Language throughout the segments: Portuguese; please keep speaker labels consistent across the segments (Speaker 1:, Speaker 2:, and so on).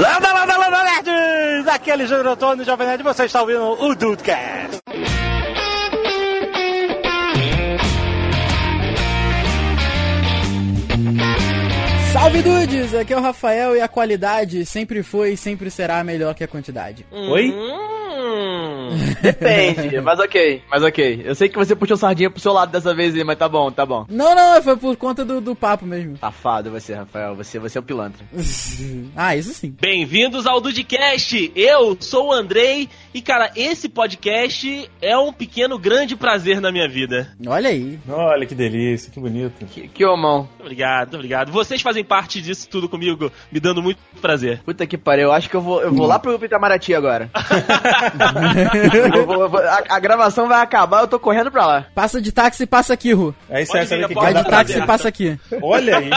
Speaker 1: Landa, landa, landa, nerds! Aqui é Alexandre Antônio, Jovem Nerd, você está ouvindo o Dudecast.
Speaker 2: Salve dudes, aqui é o Rafael e a qualidade sempre foi e sempre será melhor que a quantidade.
Speaker 1: Oi?
Speaker 3: Hum, depende, mas ok, mas ok. Eu sei que você puxou sardinha pro seu lado dessa vez, mas tá bom, tá bom.
Speaker 2: Não, não, foi por conta do, do papo mesmo.
Speaker 3: Safado você, Rafael, você, você é o pilantra.
Speaker 2: ah, isso sim.
Speaker 4: Bem-vindos ao Dudcast, eu sou o Andrei e cara, esse podcast é um pequeno grande prazer na minha vida.
Speaker 2: Olha aí.
Speaker 1: Olha que delícia, que bonito.
Speaker 3: Que, que homão.
Speaker 4: Obrigado, obrigado. Vocês fazem parte disso tudo comigo, me dando muito prazer.
Speaker 3: Puta que pariu, eu acho que eu vou, eu vou lá pro Itamaraty agora. eu vou, eu vou, a, a, gravação vai acabar, eu tô correndo pra lá.
Speaker 2: Passa de táxi e passa aqui, Ru.
Speaker 1: É isso aí, sabe que
Speaker 2: Vai de táxi e passa aqui.
Speaker 1: Olha aí.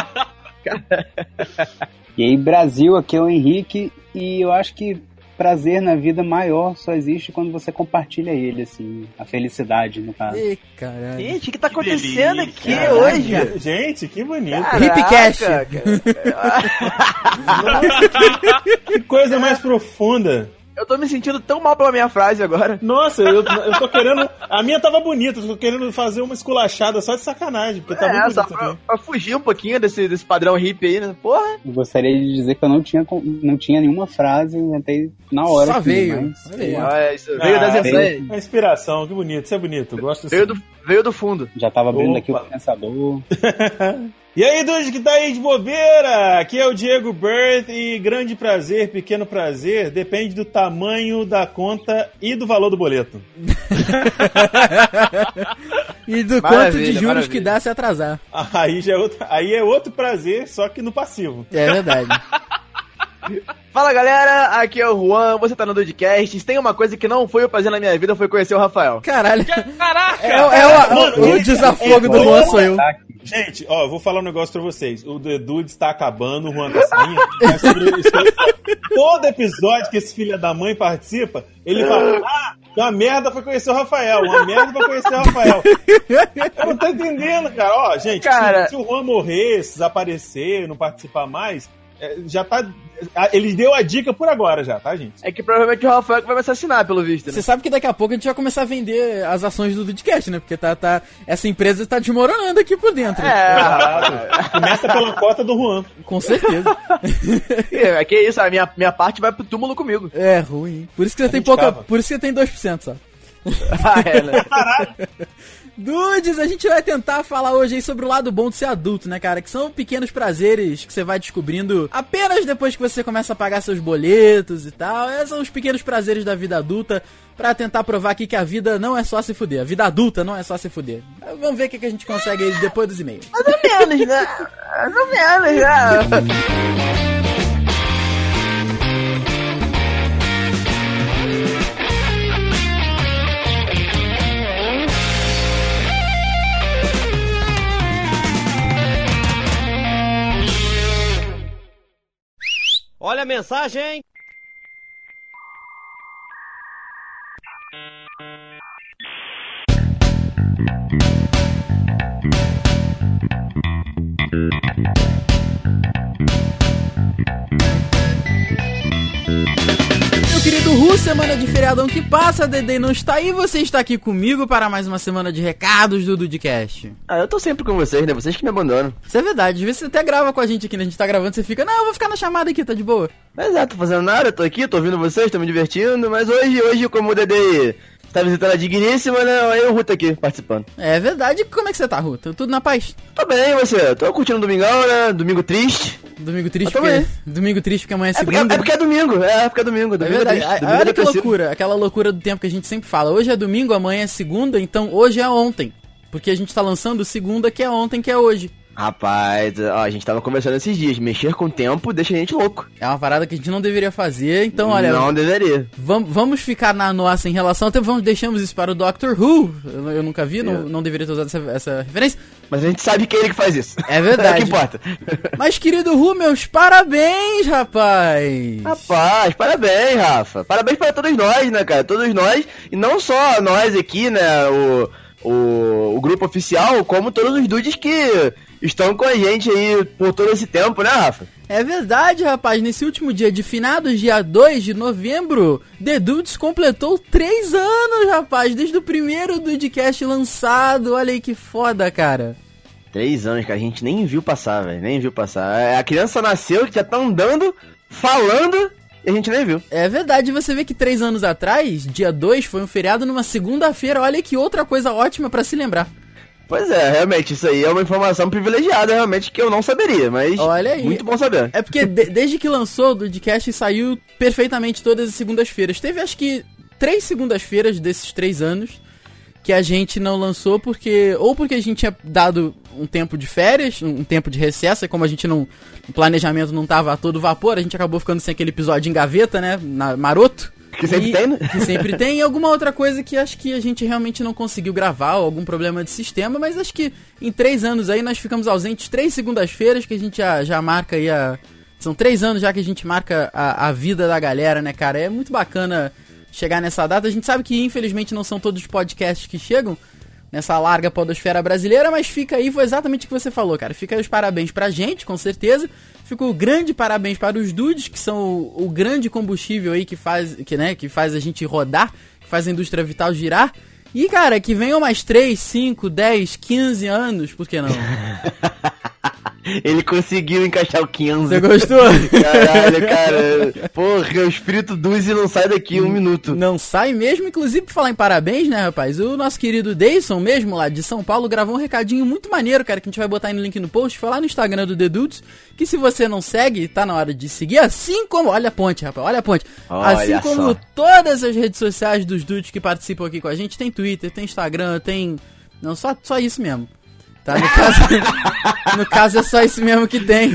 Speaker 5: e aí, Brasil, aqui é o Henrique, e eu acho que prazer na vida maior só existe quando você compartilha ele, assim, a felicidade, no caso.
Speaker 2: Ih, caralho.
Speaker 3: Gente, o que tá que acontecendo aqui Caraca. hoje?
Speaker 1: Gente, que bonito.
Speaker 2: Hipcast.
Speaker 1: que coisa mais profunda.
Speaker 3: Eu tô me sentindo tão mal pela minha frase agora.
Speaker 1: Nossa, eu, eu tô querendo. A minha tava bonita, eu tô querendo fazer uma esculachada só de sacanagem, porque tá é, muito
Speaker 3: bonita. Pra, pra, fugir um pouquinho desse, desse padrão hippie aí, né? Porra.
Speaker 5: Eu gostaria de dizer que eu não tinha, não tinha nenhuma frase, inventei na hora.
Speaker 2: Só aqui, veio.
Speaker 3: Mas, veio. Ah, isso, veio ah, das
Speaker 1: entranhas. A inspiração, que bonito, isso é bonito. Gosto
Speaker 3: veio do, veio do fundo.
Speaker 5: Já tava abrindo aqui o pensador.
Speaker 1: E aí, Dude, que tá aí de bobeira? Aqui é o Diego Birth e grande prazer, pequeno prazer, depende do tamanho da conta e do valor do boleto.
Speaker 2: e do maravilha, quanto de juros maravilha. que dá se atrasar.
Speaker 1: Aí, já é outro, aí é outro prazer, só que no passivo.
Speaker 2: É verdade.
Speaker 3: Fala galera, aqui é o Juan, você tá no Dudcast. Tem uma coisa que não foi eu fazer na minha vida, foi conhecer o Rafael.
Speaker 2: Caralho.
Speaker 4: Caraca!
Speaker 2: É, é o, Mano, o, o desafogo é, do Juan sou eu.
Speaker 1: Gente, ó, eu vou falar um negócio pra vocês. O Dude está acabando, o Juan tá saindo. Todo episódio que esse filho da mãe participa, ele fala, ah, uma merda foi conhecer o Rafael, uma merda foi conhecer o Rafael. Eu não tô entendendo, cara. Ó, gente,
Speaker 3: cara...
Speaker 1: se, se o Juan morrer, desaparecer, não participar mais, já tá. Ele deu a dica por agora já, tá, gente?
Speaker 3: É que provavelmente o Rafael vai me assassinar, pelo visto. Né?
Speaker 2: Você sabe que daqui a pouco a gente vai começar a vender as ações do Vidcast, né? Porque tá, tá, essa empresa tá desmoronando aqui por dentro.
Speaker 1: É. Começa pela cota do Juan.
Speaker 2: Com certeza.
Speaker 3: é que isso, a minha, minha parte vai pro túmulo comigo.
Speaker 2: É, ruim. Por isso que você a tem pouca. Cava. Por isso que você tem 2%, só.
Speaker 3: ah, é, né? Caralho.
Speaker 2: Dudes, a gente vai tentar falar hoje aí sobre o lado bom de ser adulto, né, cara? Que são pequenos prazeres que você vai descobrindo apenas depois que você começa a pagar seus boletos e tal. Esses são os pequenos prazeres da vida adulta para tentar provar aqui que a vida não é só se fuder. A vida adulta não é só se fuder. Vamos ver o que a gente consegue aí depois dos e-mails.
Speaker 3: Mais ou menos, né? Mais ou menos, né?
Speaker 4: Olha a mensagem!
Speaker 2: Ru, semana de feriadão que passa, Dedê não está aí, você está aqui comigo para mais uma semana de recados do Dudcast.
Speaker 3: Ah, eu tô sempre com vocês, né? Vocês que me abandonam.
Speaker 2: Isso é verdade, às vezes você até grava com a gente aqui, né? A gente tá gravando, você fica, não, eu vou ficar na chamada aqui, tá de boa.
Speaker 3: Mas é, tô fazendo nada, tô aqui, tô ouvindo vocês, tô me divertindo, mas hoje, hoje, como o Dedê tá visitando a digníssima, né? Aí o Ruto aqui participando.
Speaker 2: É verdade. Como é que você tá, Ruto? Tudo na paz?
Speaker 3: Tô bem, você? Tô curtindo o domingão, né? Domingo triste.
Speaker 2: Domingo triste porque... Domingo triste porque amanhã é,
Speaker 3: é
Speaker 2: segunda.
Speaker 3: Porque, é porque é domingo, é, porque é domingo. domingo
Speaker 2: é verdade. É triste, Olha que loucura, aquela loucura do tempo que a gente sempre fala. Hoje é domingo, amanhã é segunda, então hoje é ontem. Porque a gente tá lançando segunda que é ontem, que é hoje.
Speaker 3: Rapaz, ó, a gente tava conversando esses dias, mexer com o tempo deixa a gente louco.
Speaker 2: É uma parada que a gente não deveria fazer, então olha.
Speaker 3: Não deveria.
Speaker 2: Vamos, vamos ficar na nossa em relação. Até vamos, deixamos isso para o Doctor Who. Eu, eu nunca vi, não, não deveria ter usado essa, essa, referência.
Speaker 3: Mas a gente sabe que é ele que faz isso.
Speaker 2: É verdade.
Speaker 3: é que importa.
Speaker 2: Mas, querido Who, meus parabéns, rapaz!
Speaker 3: Rapaz, parabéns, Rafa. Parabéns para todos nós, né, cara? Todos nós, e não só nós aqui, né? O o, o grupo oficial, como todos os dudes que estão com a gente aí por todo esse tempo, né, Rafa?
Speaker 2: É verdade, rapaz. Nesse último dia de finados, dia 2 de novembro, The Dudes completou 3 anos, rapaz. Desde o primeiro Dudecast lançado. Olha aí que foda, cara.
Speaker 3: Três anos, cara, a gente nem viu passar, velho. Nem viu passar. É, A criança nasceu, já tá andando, falando, e a gente nem viu.
Speaker 2: É verdade, você vê que três anos atrás, dia 2, foi um feriado numa segunda-feira. Olha que outra coisa ótima pra se lembrar.
Speaker 3: Pois é, realmente, isso aí é uma informação privilegiada, realmente, que eu não saberia, mas.
Speaker 2: Olha aí.
Speaker 3: Muito bom saber.
Speaker 2: É porque de- desde que lançou o Dudcast saiu perfeitamente todas as segundas-feiras. Teve acho que três segundas-feiras desses três anos que a gente não lançou porque. Ou porque a gente tinha dado um tempo de férias, um tempo de recesso, e como a gente não. O planejamento não tava a todo vapor, a gente acabou ficando sem aquele episódio em gaveta, né? Na, maroto.
Speaker 3: Que sempre tem, né?
Speaker 2: Que sempre tem. E alguma outra coisa que acho que a gente realmente não conseguiu gravar, ou algum problema de sistema, mas acho que em três anos aí nós ficamos ausentes três segundas-feiras que a gente já, já marca aí a. São três anos já que a gente marca a, a vida da galera, né, cara? É muito bacana chegar nessa data. A gente sabe que infelizmente não são todos os podcasts que chegam nessa larga podosfera brasileira, mas fica aí, foi exatamente o que você falou, cara. Fica aí os parabéns pra gente, com certeza. Fica o grande parabéns para os dudes, que são o, o grande combustível aí que faz, que, né, que faz a gente rodar, que faz a indústria vital girar. E, cara, que venham mais 3, 5, 10, 15 anos, por que não?
Speaker 3: Ele conseguiu encaixar o 15.
Speaker 2: Você gostou?
Speaker 3: Caralho, cara. Porra, o espírito Duzi não sai daqui um minuto.
Speaker 2: Não sai mesmo, inclusive por falar em parabéns, né, rapaz? O nosso querido Deison, mesmo lá de São Paulo, gravou um recadinho muito maneiro, cara, que a gente vai botar aí no link no post. Foi lá no Instagram do The Dudes, que se você não segue, tá na hora de seguir, assim como. Olha a ponte, rapaz, olha a ponte.
Speaker 3: Olha
Speaker 2: assim como
Speaker 3: só.
Speaker 2: todas as redes sociais dos Dudes que participam aqui com a gente, tem Twitter, tem Instagram, tem. Não, só, só isso mesmo. Tá? No caso, no caso é só isso mesmo que tem.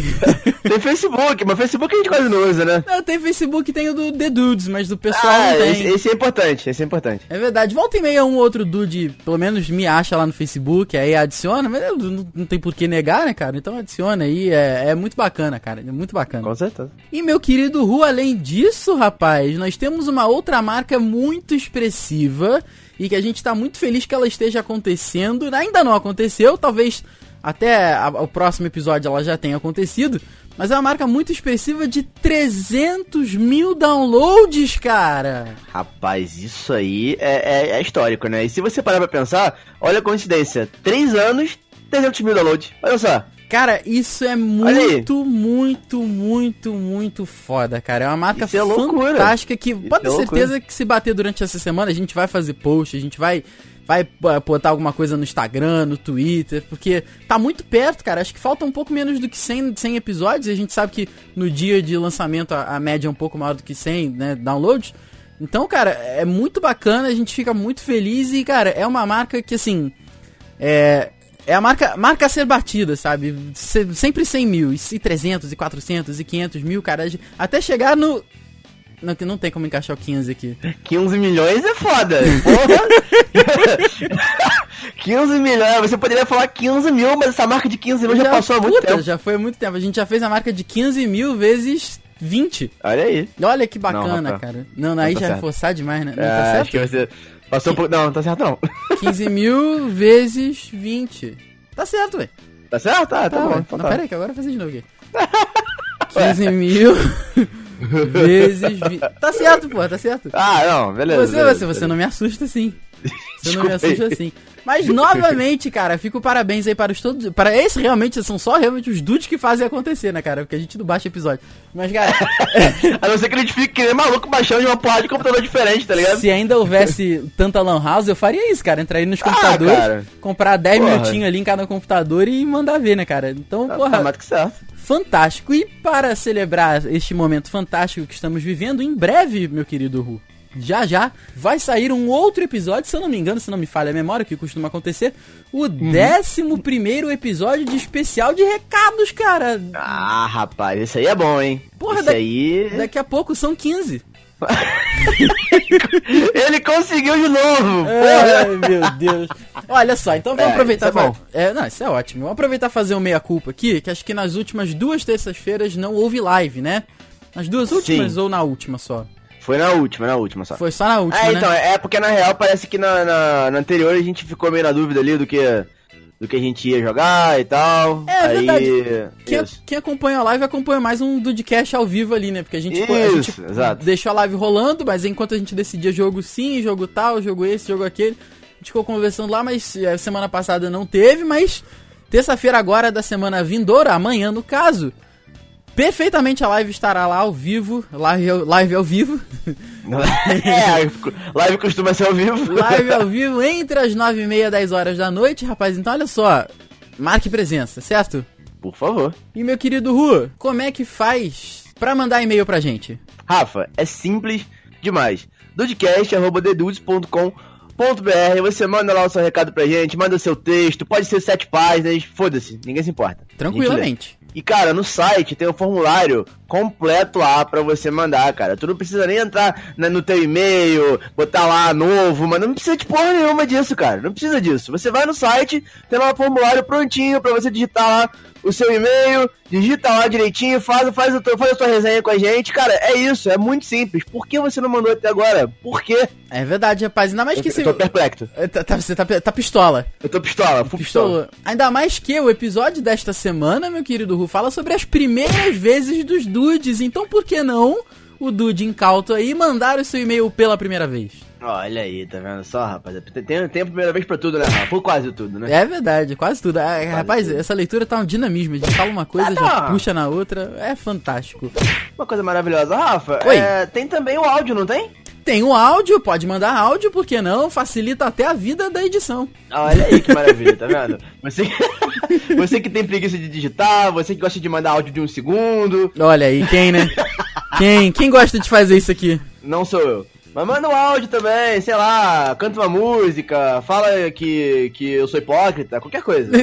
Speaker 3: Tem Facebook, mas Facebook a gente quase não usa, né?
Speaker 2: Não, tem Facebook, tem o do The Dudes, mas do pessoal
Speaker 3: Ah,
Speaker 2: não tem.
Speaker 3: esse, esse é importante, esse é importante.
Speaker 2: É verdade, volta e meia um outro dude, pelo menos me acha lá no Facebook, aí adiciona, mas não, não tem por que negar, né, cara? Então adiciona aí, é, é muito bacana, cara, é muito bacana.
Speaker 3: Com certeza.
Speaker 2: E meu querido Ru, além disso, rapaz, nós temos uma outra marca muito expressiva e que a gente tá muito feliz que ela esteja acontecendo. Ainda não aconteceu, talvez até a- o próximo episódio ela já tenha acontecido. Mas é uma marca muito expressiva de 300 mil downloads, cara.
Speaker 3: Rapaz, isso aí é, é- é histórico, né? E se você parar pra pensar, olha a coincidência. Três anos, 300 mil downloads. Olha só.
Speaker 2: Cara, isso é muito, muito, muito, muito foda, cara. É uma marca
Speaker 3: Isso é
Speaker 2: fantástica que pode ter
Speaker 3: é
Speaker 2: certeza que se bater durante essa semana a gente vai fazer post, a gente vai vai eh, botar alguma coisa no Instagram, no Twitter, porque tá muito perto, cara. Acho que falta um pouco menos do que 100, 100 episódios e a gente sabe que no dia de lançamento a, a média é um pouco maior do que 100, né, downloads. Então, cara, é muito bacana, a gente fica muito feliz e, cara, é uma marca que, assim, é, é a marca, marca a ser batida, sabe? Se- sempre 100 mil, e 300, e 400, e 500 mil, cara. Até chegar no... Não, que não tem como encaixar o 15 aqui.
Speaker 3: 15 milhões é foda. Porra. 15 milhões, você poderia falar 15 mil, mas essa marca de 15 mil já, passou há muito tempo.
Speaker 2: já foi há muito tempo. A gente já fez a marca de 15 mil vezes 20.
Speaker 3: Olha aí.
Speaker 2: Olha que bacana,
Speaker 3: rapaz.
Speaker 2: cara. Não, não, aí
Speaker 3: tá
Speaker 2: já é
Speaker 3: certo.
Speaker 2: forçar demais, né? Não,
Speaker 3: É,
Speaker 2: tá
Speaker 3: acho que
Speaker 2: certo?
Speaker 3: Passou por... Não, não tá certo não.
Speaker 2: 15 mil vezes 20. Tá certo, velho.
Speaker 3: Tá certo? Ah, tá,
Speaker 2: Tá,
Speaker 3: bom. Então
Speaker 2: Não,
Speaker 3: tá.
Speaker 2: pera aí, que agora eu vou fazer de novo aqui. 15 mil vezes 20. Tá certo, pô, tá certo.
Speaker 3: Ah, não, beleza.
Speaker 2: Você,
Speaker 3: beleza,
Speaker 2: você, você não me assusta assim. Você não me assusta assim. Mas novamente, cara, fico parabéns aí para os todos. Para esse realmente são só realmente os dudes que fazem acontecer, né, cara? Porque a gente não baixa episódio. Mas, cara,
Speaker 3: A não ser que a gente fique que nem maluco baixando de uma porrada de computador diferente, tá ligado?
Speaker 2: se ainda houvesse tanta lan house, eu faria isso, cara. Entraria nos
Speaker 3: Ah,
Speaker 2: computadores,
Speaker 3: cara.
Speaker 2: comprar 10
Speaker 3: Porra.
Speaker 2: minutinhos ali em cada computador e mandar ver, né, cara? Então,
Speaker 3: Tá,
Speaker 2: porra,
Speaker 3: tá que certo.
Speaker 2: fantástico. E para celebrar este momento fantástico que estamos vivendo, em breve, meu querido Ru, já já vai sair um outro episódio, se eu não me engano, se não me falha a memória, o que costuma acontecer, o décimo primeiro episódio de especial de recados, cara.
Speaker 3: Ah, rapaz, esse aí é bom, hein?
Speaker 2: Porra, da-
Speaker 3: aí...
Speaker 2: Daqui a pouco são 15.
Speaker 3: Ele conseguiu de novo!
Speaker 2: Ai, meu Deus. Olha só, então vamos
Speaker 3: É,
Speaker 2: aproveitar
Speaker 3: isso é bom.
Speaker 2: é, não, isso é ótimo. Vamos aproveitar e fazer o meia-culpa aqui, que acho que nas últimas duas terças-feiras não houve live, né? Nas duas últimas
Speaker 3: Sim.
Speaker 2: ou na última só?
Speaker 3: Foi na última, na última só.
Speaker 2: Foi só na última,
Speaker 3: É,
Speaker 2: né?
Speaker 3: então, é porque na real parece que na, na, na anterior a gente ficou meio na dúvida ali do que do que a gente ia jogar e tal.
Speaker 2: É,
Speaker 3: Aí,
Speaker 2: verdade. Quem,
Speaker 3: isso.
Speaker 2: quem acompanha a live acompanha mais um Dudcast ao vivo ali, né? Porque a gente, a gente
Speaker 3: Isso, exato.
Speaker 2: deixou a live rolando, mas enquanto a gente decidia jogo sim, jogo tal, jogo esse, jogo aquele, a gente ficou conversando lá, mas eh, semana passada não teve, mas terça-feira agora da semana vindoura, amanhã no caso, perfeitamente a live estará lá ao vivo, live, ao- live ao vivo,
Speaker 3: é, live costuma ser ao vivo.
Speaker 2: live ao vivo entre as nove e meia e 10 horas da noite, rapaz, então olha só, marque presença, certo?
Speaker 3: Por favor.
Speaker 2: E meu querido Ru, como é que faz pra mandar e-mail pra gente?
Speaker 3: Rafa, é simples demais. Dudcast.com.br Você manda lá o seu recado pra gente, manda o seu texto, pode ser sete páginas, foda-se, ninguém se importa.
Speaker 2: Tranquilamente.
Speaker 3: E cara, no site tem um formulário completo lá pra você mandar, cara. Tu não precisa nem entrar na- no teu e-mail, botar lá novo, mas não precisa de porra nenhuma disso, cara. Não precisa disso. Você vai no site, tem lá um formulário prontinho pra você digitar lá o seu e-mail, digita lá direitinho, faz, faz, o teu- faz a tua resenha com a gente. Cara, é isso, é muito simples. Por que você não mandou até agora? Por quê?
Speaker 2: É verdade, rapaz. Ainda mais que
Speaker 3: Eu, eu tô perplexo.
Speaker 2: É, tá- tá- você tá, tá pistola.
Speaker 3: Eu tô pistola, pistola.
Speaker 2: Pistola. Ainda mais que o episódio desta semana, meu querido Ru, fala sobre as primeiras vezes dos dudes. Então por que não o dude incauto aí mandar o seu e-mail pela primeira vez?
Speaker 3: Olha aí, tá vendo só, rapaz? Tem, tem, a primeira vez pra tudo, né, Rafa? Ou quase tudo, né?
Speaker 2: É verdade, quase tudo. Ah, rapaz, essa leitura tá um dinamismo. A gente fala uma coisa,
Speaker 3: Ah,
Speaker 2: já
Speaker 3: tá.
Speaker 2: puxa na outra. É fantástico.
Speaker 3: Uma coisa maravilhosa. Rafa,
Speaker 2: Oi.
Speaker 3: é, tem também o áudio, não tem?
Speaker 2: Tem o áudio, pode mandar áudio, por que não? Facilita até a vida da edição.
Speaker 3: Olha aí que maravilha, tá vendo? Você, você que tem preguiça de digitar, você que gosta de mandar áudio de um segundo,
Speaker 2: Olha aí, quem, né? Quem? Quem gosta de fazer isso aqui?
Speaker 3: não sou eu. Mas manda um áudio também, sei lá, canta uma música, fala que, que eu sou hipócrita, qualquer coisa.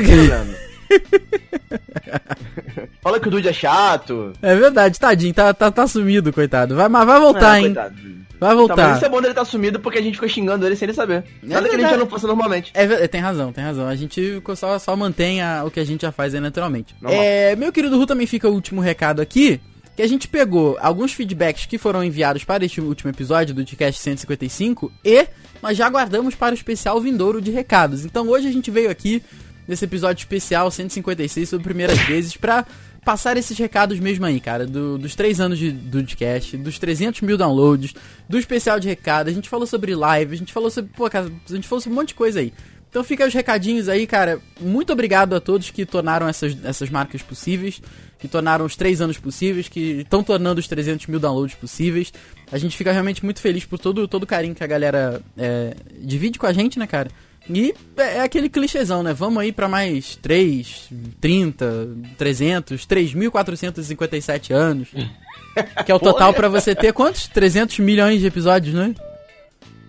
Speaker 3: fala que o Dude é chato.
Speaker 2: É verdade, tadinho, tá, tá, tá sumido, coitado. Vai, mas vai voltar,
Speaker 3: Ah,
Speaker 2: hein?
Speaker 3: coitado.
Speaker 2: Vai
Speaker 3: Tá,
Speaker 2: voltar.
Speaker 3: mas isso é bom dele estar sumido porque a gente fica xingando ele sem ele saber. Nada que a gente já não faça normalmente.
Speaker 2: É, tem razão, tem razão. A gente só, só mantém a- o que a gente já faz aí naturalmente.
Speaker 3: Normal.
Speaker 2: É, meu querido Ru também fica o último recado aqui. Que a gente pegou alguns feedbacks que foram enviados para este último episódio do Podcast 155 e nós já guardamos para o especial vindouro de recados. Então hoje a gente veio aqui nesse episódio especial 156 sobre primeiras vezes pra passar esses recados mesmo aí, cara. do- dos três anos de, do podcast, dos 300 mil downloads, do especial de recado. A gente falou sobre live, a gente falou sobre. Pô, cara, a gente falou sobre um monte de coisa aí. Então fica os recadinhos aí, cara. Muito obrigado a todos que tornaram essas, essas marcas possíveis, que tornaram os três anos possíveis, que estão tornando os 300 mil downloads possíveis. A gente fica realmente muito feliz por todo, todo o carinho que a galera é, divide com a gente, né, cara? E é é aquele clichêzão, né? Vamos aí pra mais 3, 30, 300, 3.457 anos. Que é o total pra você ter quantos? 300 milhões de episódios, né?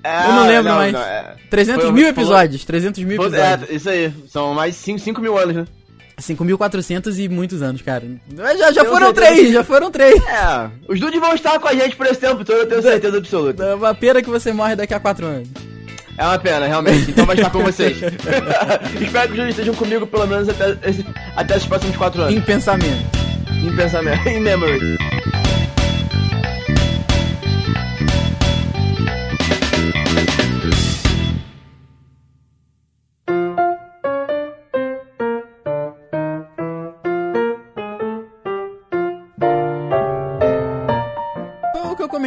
Speaker 2: Eu não lembro mais.
Speaker 3: é.
Speaker 2: 300
Speaker 3: Foi-
Speaker 2: mil
Speaker 3: falou-
Speaker 2: episódios, 300 mil
Speaker 3: Pô,
Speaker 2: episódios.
Speaker 3: É, isso aí. São mais 5 mil anos, né?
Speaker 2: 5.400 e muitos anos, cara. Já, já foram três, já foram três.
Speaker 3: É, os dudes vão estar com a gente por esse tempo todo, eu tenho certeza absoluta.
Speaker 2: É uma pena que você morre daqui a quatro anos.
Speaker 3: É uma pena, realmente. Então vai estar com vocês. Espero que os dudes estejam comigo pelo menos até, até os próximos 4 anos.
Speaker 2: Em pensamento.
Speaker 3: Em pensamento, em memory.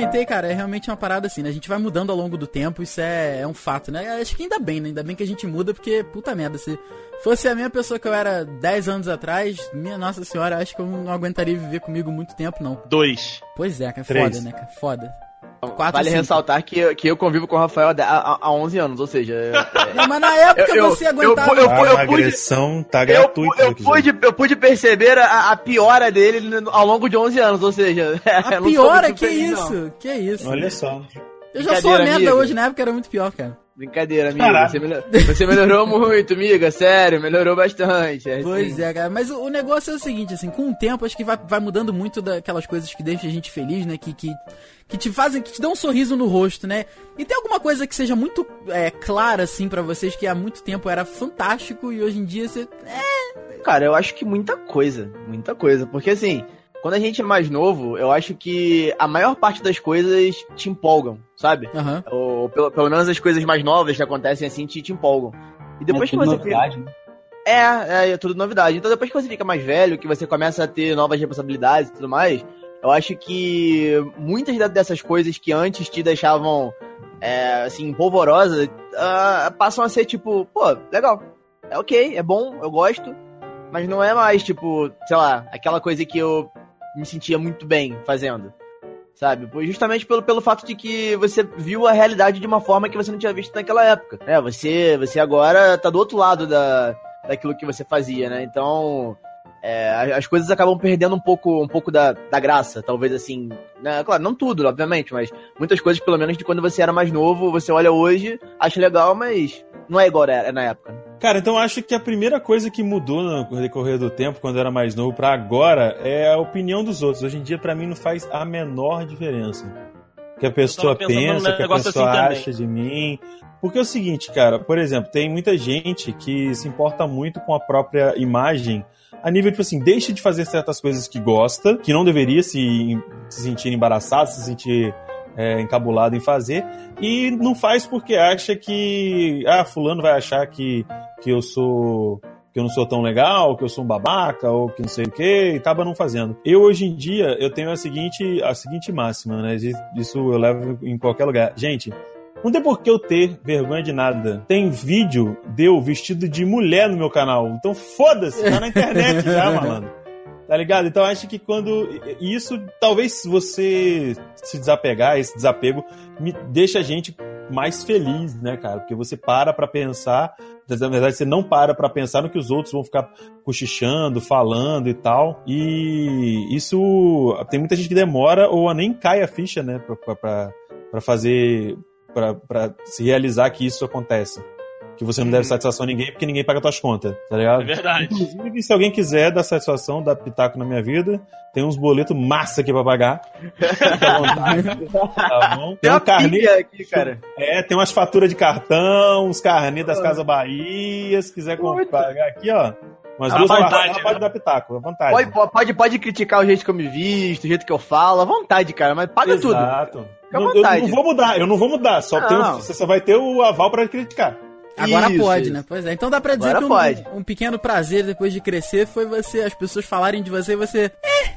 Speaker 2: Comentei, cara, é realmente uma parada assim, né? A gente vai mudando ao longo do tempo, isso é, é um fato, né? Acho que ainda bem, né? Ainda bem que a gente muda, porque, puta merda, se fosse a mesma pessoa que eu era 10 anos atrás, minha nossa senhora, acho que eu não aguentaria viver comigo muito tempo, não.
Speaker 4: Dois.
Speaker 2: Pois é, cara,
Speaker 1: Três.
Speaker 2: foda, né, cara? Foda. Quatro,
Speaker 3: vale
Speaker 2: cinco.
Speaker 3: ressaltar que, eu- que eu convivo com o Rafael há, há, há 11 anos, ou seja... é- é-
Speaker 2: Não, mas na época
Speaker 3: Eu- eu-
Speaker 2: você aguentava.
Speaker 3: eu-
Speaker 1: A
Speaker 3: eu pude-
Speaker 1: agressão tá
Speaker 3: Eu,
Speaker 1: gratuita.
Speaker 3: eu, pude, eu pude perceber a, a piora dele ao longo de 11 anos, ou seja...
Speaker 2: a
Speaker 3: eu não sou
Speaker 2: pior é
Speaker 3: muito
Speaker 2: que
Speaker 3: feliz,
Speaker 2: isso?
Speaker 3: não.
Speaker 2: Que isso?
Speaker 1: Olha só.
Speaker 2: eu já sou uma
Speaker 3: Brincadeira,
Speaker 2: merda
Speaker 3: amigo.
Speaker 2: hoje, na época era muito pior, cara.
Speaker 3: Brincadeira, amigo. Você, melhor- você melhorou muito, amiga. Sério, melhorou bastante. é
Speaker 2: Pois
Speaker 3: assim.
Speaker 2: é, cara. Mas o, o negócio é o seguinte, assim, com o tempo acho que vai, vai mudando muito daquelas coisas que deixam a gente feliz, né? Que, que, que te fazem, que te dão um sorriso no rosto, né? E tem alguma coisa que seja muito é, clara, assim, pra vocês, que há muito tempo era fantástico e hoje em dia você.
Speaker 3: Cara, eu acho que muita coisa. Muita coisa. Porque assim, quando a gente é mais novo, eu acho que a maior parte das coisas te empolgam, sabe?
Speaker 2: Aham.
Speaker 3: Ou pelo, pelo menos as coisas mais novas que acontecem assim te, te empolgam. E depois
Speaker 5: é
Speaker 3: que
Speaker 5: tudo
Speaker 3: você
Speaker 5: novidade, né?
Speaker 3: É, é, é tudo novidade. Então depois que você fica mais velho, que você começa a ter novas responsabilidades e tudo mais, eu acho que muitas dessas coisas que antes te deixavam, é, assim, polvorosa, uh, passam a ser tipo, pô, legal. É ok, é bom, eu gosto. Mas não é mais, tipo, sei lá, aquela coisa que eu me sentia muito bem fazendo. Sabe? Justamente pelo, pelo fato de que você viu a realidade de uma forma que você não tinha visto naquela época. É, você, você agora tá do outro lado da, daquilo que você fazia, né? Então, é, as coisas acabam perdendo um pouco, um pouco da, da graça, talvez assim. Né? Claro, não tudo, obviamente, mas muitas coisas, pelo menos, de quando você era mais novo, você olha hoje, acha legal, mas não é igual era na época.
Speaker 1: Cara, então eu acho que a primeira coisa que mudou no decorrer do tempo, quando eu era mais novo, para agora, é a opinião dos outros. Hoje em dia, para mim, não faz a menor diferença. O que a pessoa pensa, o que a pessoa assim acha de mim. Porque é o seguinte, cara, por exemplo, tem muita gente que se importa muito com a própria imagem a nível, tipo assim, deixa de fazer certas coisas que gosta, que não deveria se, se sentir embaraçado, se sentir é, encabulado em fazer, e não faz porque acha que, ah, fulano vai achar que, que eu sou que eu não sou tão legal, que eu sou um babaca, ou que não sei o que, e acaba não fazendo. Eu, hoje em dia, eu tenho a seguinte, a seguinte máxima, né? Isso eu levo em qualquer lugar. Gente, não tem por que eu ter vergonha de nada. Tem vídeo deu vestido de mulher no meu canal. Então foda-se, tá na internet já, malandro. Tá ligado? Então acho que quando. Isso, talvez você se desapegar, esse desapego, me deixa a gente mais feliz, né, cara? Porque você para pra pensar. Na verdade, você não para pra pensar no que os outros vão ficar cochichando, falando e tal. E isso. Tem muita gente que demora ou nem cai a ficha, né, pra, pra, pra fazer para se realizar que isso acontece. Que você não deve uhum. satisfação a ninguém porque ninguém paga suas contas, tá ligado?
Speaker 4: É verdade.
Speaker 1: Inclusive, se alguém quiser dar satisfação, dar pitaco na minha vida, tem uns boletos massa aqui pra pagar. Tá bom? Tem, um carnê aqui, cara. É, tem umas faturas de cartão, uns carnê das Casas Bahia, se quiser pagar aqui, ó. Mas duas vontade, né? pode dar pitaco, à vontade.
Speaker 3: Pode, pode, pode criticar o jeito que eu me visto, o jeito que eu falo, à vontade, cara, mas paga Exato. tudo. Exato.
Speaker 1: Eu, eu, não vou mudar, eu não vou mudar. Só um, você só vai ter o aval para criticar.
Speaker 2: Agora isso, pode, isso. né? Pois é. Então dá pra dizer Agora que um, um, pequeno prazer depois de crescer foi você, as pessoas falarem de você e você. Eh,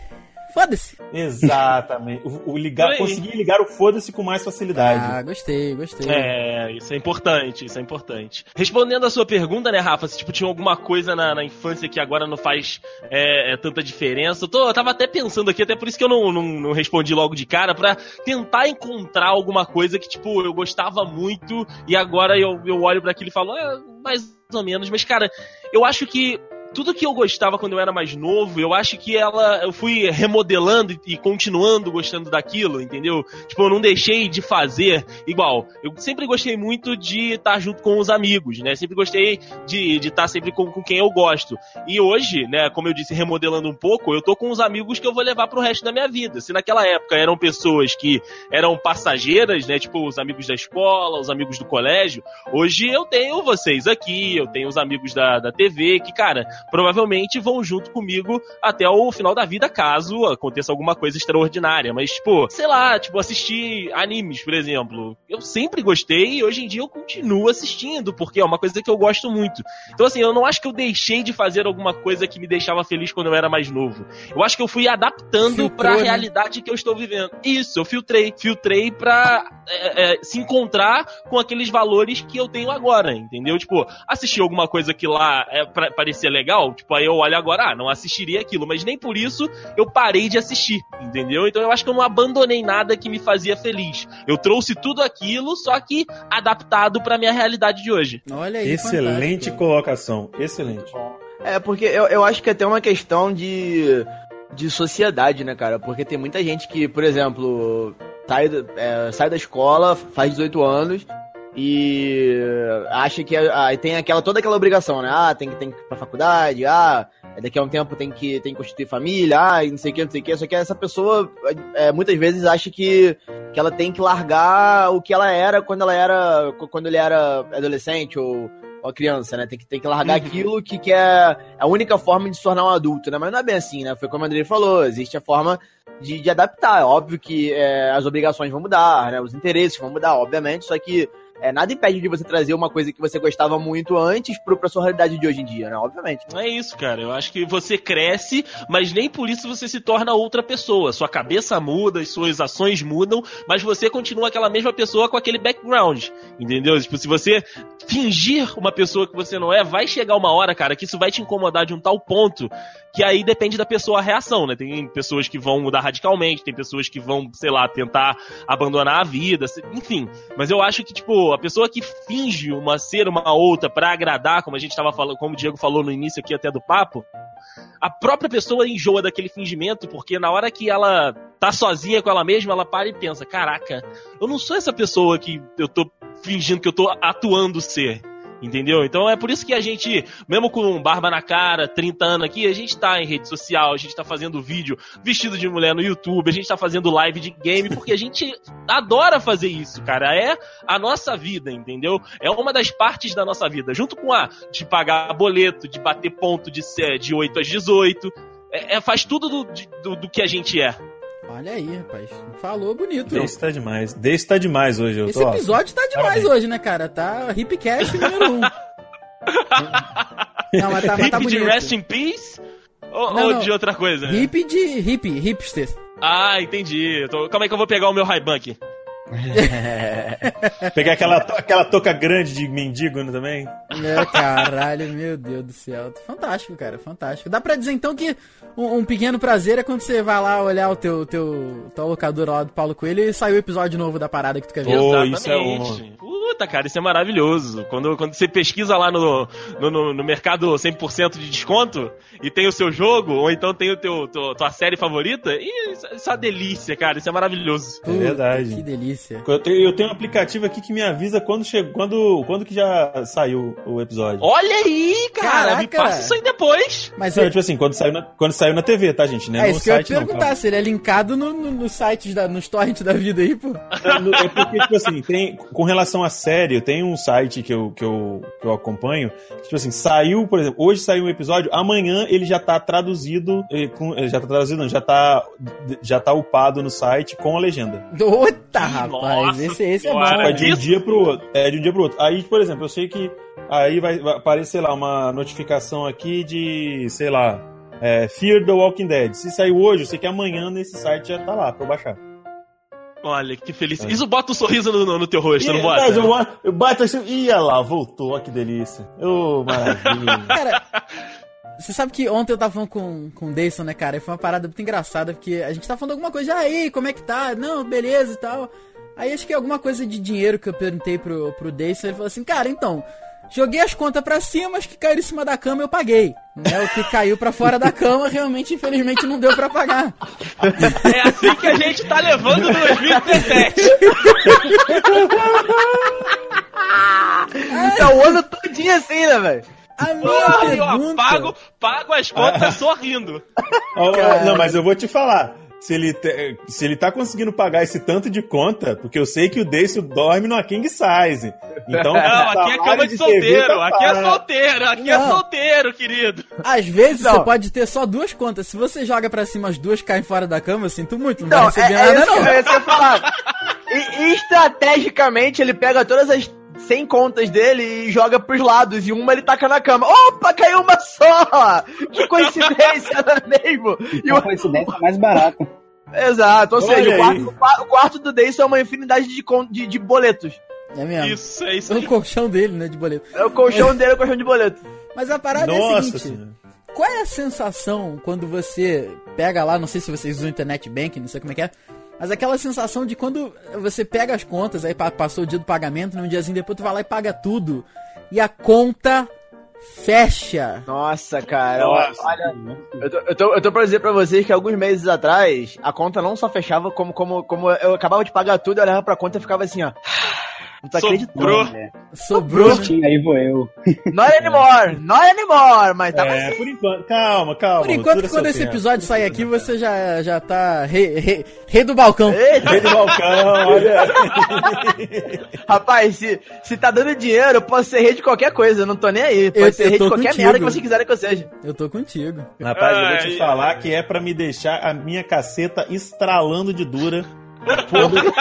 Speaker 2: Foda-se.
Speaker 1: Exatamente. O, o ligar, conseguir ligar o foda-se com mais facilidade.
Speaker 2: Ah, gostei, gostei.
Speaker 4: É, isso é importante, isso é importante. Respondendo a sua pergunta, né, Rafa, se tipo, tinha alguma coisa na, na infância que agora não faz é, é, tanta diferença. Eu, tô, eu tava até pensando aqui, até por isso que eu não, não, não respondi logo de cara, para tentar encontrar alguma coisa que, tipo, eu gostava muito e agora eu, eu olho para aquilo e falo, é, mais ou menos. Mas, cara, eu acho que tudo que eu gostava quando eu era mais novo, eu acho que ela eu fui remodelando e, continuando gostando daquilo, entendeu? Tipo, eu não deixei de fazer igual. Eu sempre gostei muito de estar junto com os amigos, né? Sempre gostei de estar sempre com, com quem eu gosto. E hoje, né, como eu disse, remodelando um pouco, eu tô com os amigos que eu vou levar pro resto da minha vida. Se naquela época eram pessoas que eram passageiras, né, tipo os amigos da escola, os amigos do colégio, hoje eu tenho vocês aqui, eu tenho os amigos da, da TV, que, cara, provavelmente vão junto comigo até o final da vida, caso aconteça alguma coisa extraordinária. Mas, tipo, sei lá, tipo, assistir animes, por exemplo. Eu sempre gostei e hoje em dia eu continuo assistindo, porque é uma coisa que eu gosto muito. Então, assim, eu não acho que eu deixei de fazer alguma coisa que me deixava feliz quando eu era mais novo. Eu acho que eu fui adaptando para a né? realidade que eu estou vivendo. Isso, eu filtrei. Filtrei pra é, é, se encontrar com aqueles valores que eu tenho agora, entendeu? Tipo, assistir alguma coisa que lá é, parecia legal legal. Tipo, aí eu olho agora, ah, não assistiria aquilo. Mas nem por isso eu parei de assistir, entendeu? Então eu acho que eu não abandonei nada que me fazia feliz. Eu trouxe tudo aquilo, só que adaptado pra minha realidade de hoje.
Speaker 1: Olha aí. Excelente fantástico. colocação. Excelente.
Speaker 3: É, porque eu, eu acho que é até uma questão de, de sociedade, né, cara? Porque tem muita gente que, por exemplo, sai, é, sai da escola, faz 18 anos e acha que ah, tem aquela toda aquela obrigação, né? Ah, tem, tem que ir pra faculdade, ah, daqui a um tempo tem que, tem que constituir família, ah, não sei o que, não sei o que. Só que essa pessoa é, muitas vezes acha que, que ela tem que largar o que ela era quando ela era. quando ele era adolescente ou, ou criança, né? Tem que, tem que largar uhum. aquilo que, que é a única forma de se tornar um adulto, né? Mas não é bem assim, né? Foi como o André falou, existe a forma de, de adaptar. É óbvio que é, as obrigações vão mudar, né? Os interesses vão mudar, obviamente, só que é, nada impede de você trazer uma coisa que você gostava muito antes pro, pra sua realidade de hoje em dia, né? Obviamente.
Speaker 4: É isso, cara. Eu acho que você cresce, mas nem por isso você se torna outra pessoa. Sua cabeça muda, as suas ações mudam, mas você continua aquela mesma pessoa com aquele background. Entendeu? Tipo, se você fingir uma pessoa que você não é, vai chegar uma hora, cara, que isso vai te incomodar de um tal ponto que aí depende da pessoa a reação, né? Tem pessoas que vão mudar radicalmente, tem pessoas que vão, sei lá, tentar abandonar a vida, enfim. Mas eu acho que, tipo, a pessoa que finge uma ser uma outra para agradar, como a gente tava falando, como o Diego falou no início aqui até do papo, a própria pessoa enjoa daquele fingimento, porque na hora que ela tá sozinha com ela mesma, ela para e pensa: caraca, eu não sou essa pessoa que eu tô fingindo que eu tô atuando ser. Entendeu? Então é por isso que a gente, mesmo com barba na cara, 30 anos aqui, a gente tá em rede social, a gente tá fazendo vídeo vestido de mulher no YouTube, a gente tá fazendo live de game, porque a gente adora fazer isso, cara. É a nossa vida, entendeu? É uma das partes da nossa vida. Junto com a de pagar boleto, de bater ponto de, de 8 às 18. É, é, faz tudo do, do, do que a gente é.
Speaker 2: Olha aí, rapaz. Falou bonito.
Speaker 1: Desse tá demais. Desse tá demais hoje. Eu
Speaker 2: Esse episódio tá demais Parabéns. hoje, né, cara? Tá Hipcast número 1. Um.
Speaker 4: não, mas tá, mas tá bonito. de Rest in Peace? Ou, não, ou não. de outra coisa?
Speaker 2: Hip de hip, hipster.
Speaker 4: Ah, entendi. Tô... Calma aí que eu vou pegar o meu Ray-Ban aqui.
Speaker 1: Pegar aquela, aquela touca grande de mendigo também.
Speaker 2: É, caralho, meu Deus do céu. Fantástico, cara, fantástico. Dá pra dizer então que um, um, pequeno prazer é quando você vai lá olhar o teu, teu tua locadora lá do Paulo Coelho e sai o episódio novo da parada que tu quer ver.
Speaker 4: Oh, isso é honra. Puta, cara, isso é maravilhoso. Quando, quando você pesquisa lá no, no, no, no mercado 100% de desconto e tem o seu jogo, ou então tem o teu, tua, tua série favorita, isso, isso é uma delícia, cara. Isso é maravilhoso.
Speaker 1: É verdade.
Speaker 2: Que delícia.
Speaker 1: Eu tenho, eu tenho um aplicativo aqui que me avisa quando, chegou, quando, quando que já saiu o episódio.
Speaker 4: Olha aí, cara. Caraca. Me passa isso aí depois.
Speaker 1: Mas não, é... tipo assim, quando saiu, na, quando saiu na TV, tá, gente?
Speaker 2: Né? É no isso site, que eu ia perguntar, não, se ele é linkado no, no, no site, da, nos torrents da vida aí, pô.
Speaker 1: É, é porque, tipo assim, tem, com relação a série, tem um site que eu, que eu, que eu acompanho, que, tipo assim, saiu, por exemplo, hoje saiu um episódio, amanhã ele já tá traduzido, com, já tá traduzido, não, já tá, já tá upado no site com a legenda.
Speaker 2: Ota, rapaz, esse, esse é bom.
Speaker 1: É de um dia pro outro. É de um dia pro outro. Aí, por exemplo, eu sei que aí vai, vai aparecer, sei lá, uma notificação aqui de, sei lá, é, Fear the Walking Dead. Se saiu hoje, eu sei que amanhã nesse site já tá lá pra eu baixar.
Speaker 4: Olha, que feliz. É. Isso bota um sorriso no, no teu rosto, e, não bota?
Speaker 1: Mas eu, eu bato assim, ia lá, voltou, que delícia. Ô, oh, maravilha.
Speaker 2: Cara, você sabe que ontem eu tava falando com, com o Dayson, né, cara? E foi uma parada muito engraçada, porque a gente tava falando alguma coisa, aí, como é que tá? Não, beleza e tal. Aí acho que alguma coisa de dinheiro que eu perguntei pro, pro Dayson, ele falou assim, cara, então, Joguei as contas para cima, as que caíram em cima da cama eu paguei. Né? O que caiu para fora da cama, realmente, infelizmente, não deu para pagar.
Speaker 4: É assim que a gente tá levando 2017.
Speaker 3: Então, o ano todinho assim, né, velho?
Speaker 2: A minha pergunta...
Speaker 4: Eu pago, pago as contas sorrindo.
Speaker 1: não, mas eu vou te falar se ele, te, se ele tá conseguindo pagar esse tanto de conta, porque eu sei que o Decio dorme numa king size. Então,
Speaker 4: não, aqui é cama de solteiro, tá aqui é solteiro, aqui é não. é solteiro, querido.
Speaker 2: Às vezes não. você pode ter só duas contas. Se você joga pra cima, as duas caem fora da cama, eu sinto muito, não, não vai receber é, nada, é não.
Speaker 3: É isso que eu ia falar. E, estrategicamente ele pega todas as 100 contas dele e joga pros lados. E uma ele taca na cama. Opa, caiu uma só! Que coincidência, não é mesmo?
Speaker 5: E o... coincidência mais barata.
Speaker 3: Exato, ou Olha seja, o quarto, o quarto, do Deison é uma infinidade de, de, de boletos.
Speaker 2: É mesmo.
Speaker 4: Isso, é isso.
Speaker 2: É o colchão dele, né, de boleto.
Speaker 3: É o colchão é. dele, é o colchão de boleto.
Speaker 2: Mas a parada Nossa é a seguinte. Senhora. Qual é a sensação quando você pega lá, não sei se vocês usam internet banking, não sei como é que é, mas aquela sensação de quando você pega as contas, aí passou o dia do pagamento, num diazinho depois tu vai lá e paga tudo. E a conta fecha.
Speaker 3: Nossa, cara. Nossa. Olha, eu tô, eu, tô, eu tô pra dizer pra vocês que alguns meses atrás, a conta não só fechava, como, como, como eu acabava de pagar tudo, eu olhava pra conta e ficava assim, ó.
Speaker 4: Não tá Sobrou.
Speaker 2: Né? Sobrou.
Speaker 5: Aí vou eu.
Speaker 3: Not anymore, not anymore, mas tá
Speaker 1: É, assim. por enquanto, calma, calma.
Speaker 2: Por enquanto, quando esse tempo. episódio sair aqui, você já, já tá rei, rei, rei do balcão.
Speaker 1: Rei do balcão, olha.
Speaker 3: Rapaz, se, se tá dando dinheiro, eu posso ser rei de qualquer coisa, eu não tô nem aí. Pode eu, ser rei de qualquer contigo. merda que você quiser que eu seja.
Speaker 2: Eu tô contigo.
Speaker 1: Rapaz, eu vou te falar que é pra me deixar a minha caceta estralando de dura quando eu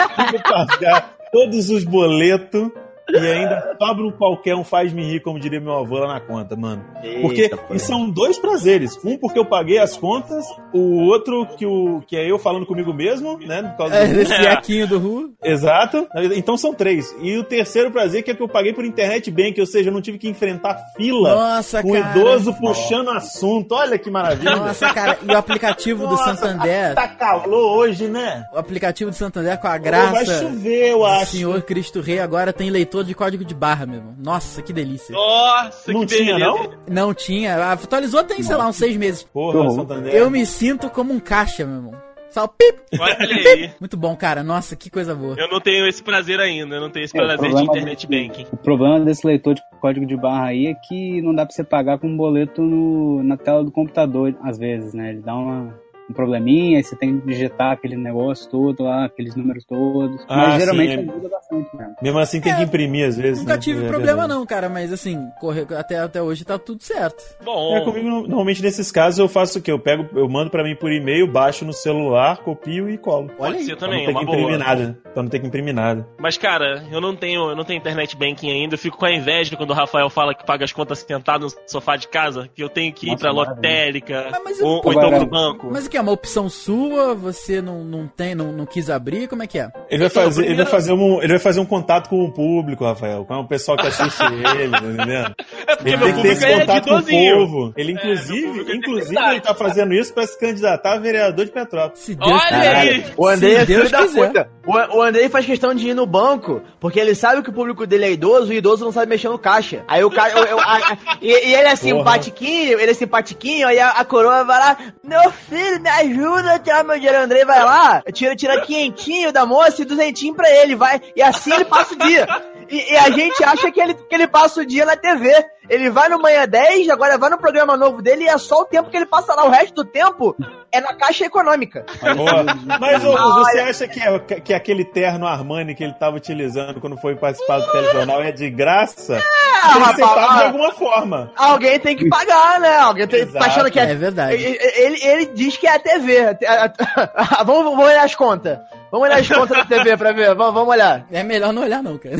Speaker 1: pagar todos os boletos e ainda sobra um qualquer um faz-me rir, como diria meu avô lá na conta, mano. Porque
Speaker 3: Eita, pô.
Speaker 1: e são dois prazeres. Um porque eu paguei as contas, o outro que, o, que é eu falando comigo mesmo, né? Por causa
Speaker 2: É,
Speaker 1: do...
Speaker 2: esse iaquinho do Ru.
Speaker 1: Exato. Então são três. E o terceiro prazer que é que eu paguei por internet bank, ou seja, eu não tive que enfrentar fila
Speaker 2: Nossa,
Speaker 1: com o
Speaker 2: cara.
Speaker 1: idoso puxando assunto. Olha que maravilha.
Speaker 2: Nossa, cara, e o aplicativo do
Speaker 1: Nossa,
Speaker 2: Santander,
Speaker 1: Tá calor hoje, né?
Speaker 2: o aplicativo do Santander com a
Speaker 1: Vai
Speaker 2: graça
Speaker 1: chover, eu acho.
Speaker 2: Senhor Cristo Rei agora tem leitor de código de barra, meu irmão. Nossa, que delícia.
Speaker 4: Nossa,
Speaker 1: Não
Speaker 4: que
Speaker 1: tinha,
Speaker 4: beleza.
Speaker 1: não?
Speaker 2: Não tinha, atualizou tem, sei lá, uns seis meses.
Speaker 1: Porra,
Speaker 5: Uhum.
Speaker 1: Santander.
Speaker 2: Eu me sinto como um caixa, meu irmão. Só pip.
Speaker 4: Olha aí.
Speaker 2: Muito bom, cara. Nossa, que coisa boa.
Speaker 4: Eu não tenho esse prazer ainda, eu não tenho esse
Speaker 5: É,
Speaker 4: prazer de internet banking.
Speaker 5: O problema desse leitor de código de barra aí é que não dá pra você pagar com um boleto no- na tela do computador, às vezes, né? Ele dá uma, um probleminha, aí você tem que digitar aquele negócio todo lá, aqueles números todos.
Speaker 1: Ah,
Speaker 5: Mas geralmente
Speaker 1: sim, é-
Speaker 5: ajuda bastante mesmo.
Speaker 1: Mesmo assim tem
Speaker 2: É,
Speaker 1: que imprimir às vezes.
Speaker 2: Nunca
Speaker 1: né?
Speaker 2: tive
Speaker 1: É
Speaker 2: problema não, cara, mas assim, corre- até, até hoje tá tudo certo.
Speaker 4: Bom,
Speaker 1: É, comigo, normalmente nesses casos eu faço o quê? Eu pego, eu mando pra mim por e-mail, baixo no celular, copio e colo.
Speaker 2: Olha
Speaker 4: pode ser
Speaker 1: Pra
Speaker 4: também,
Speaker 1: não
Speaker 4: é
Speaker 1: ter que imprimir
Speaker 4: boa.
Speaker 1: nada. Pra não ter que imprimir nada.
Speaker 4: Mas, cara, eu não tenho, eu não tenho internet banking ainda. Eu fico com a inveja quando o Rafael fala que paga as contas sentado no sofá de casa, que eu tenho que ir
Speaker 5: Nossa,
Speaker 4: pra
Speaker 5: maravilha.
Speaker 4: lotérica,
Speaker 2: Mas- mas
Speaker 4: ou,
Speaker 2: pô,
Speaker 4: ou então pro banco.
Speaker 2: Mas o que é uma opção sua? Você não, não tem, não, não quis abrir? Como é que é?
Speaker 1: Ele vai,
Speaker 4: Então,
Speaker 1: fazer, ele, vai fazer um, ele vai fazer um contato com o público, Rafael, com o pessoal que assiste ele, tá entendendo?
Speaker 4: É porque
Speaker 1: Ele tem que ter esse
Speaker 4: é
Speaker 1: contato com o povo. Ele, inclusive,
Speaker 4: é
Speaker 1: inclusive ele tá fazendo isso pra se candidatar a vereador de Petrópolis.
Speaker 2: Se Deus
Speaker 4: Olha aí!
Speaker 3: O Andrei
Speaker 2: Se
Speaker 3: é filho
Speaker 2: Deus
Speaker 3: da puta. O, o Andrei faz questão de ir no banco, porque ele sabe que o público dele é idoso e o idoso não sabe mexer no caixa. Aí o cara. eu- eu- a- a- e, e ele é simpatiquinho, ele é simpatiquinho, aí a, a coroa vai lá, meu filho, me ajuda tirar meu dinheiro. O Andrei vai lá, tira, tira quinhentinho da moça e duzentinho pra ele, vai. E assim ele passa o dia. E, e a gente acha que ele, que ele passa o dia na TV. Ele vai no Manhã 10, agora vai no programa novo dele e é só o tempo que ele passa lá. O resto do tempo é na Caixa Econômica.
Speaker 1: Boa. Mas ô, você acha que, é, que aquele terno Armani que ele tava utilizando quando foi participar do telejornal é de graça? Tem que ser
Speaker 3: rapaz,
Speaker 1: pago de alguma forma.
Speaker 3: Alguém tem que pagar, né? Alguém tem, tá
Speaker 1: Exato.
Speaker 3: achando que é.
Speaker 2: É verdade.
Speaker 3: Ele, ele, ele diz que é a TV. vamos, vamos olhar as contas. Vamos olhar as contas da TV pra ver. Vamos, vamos olhar.
Speaker 2: É melhor não olhar não, cara.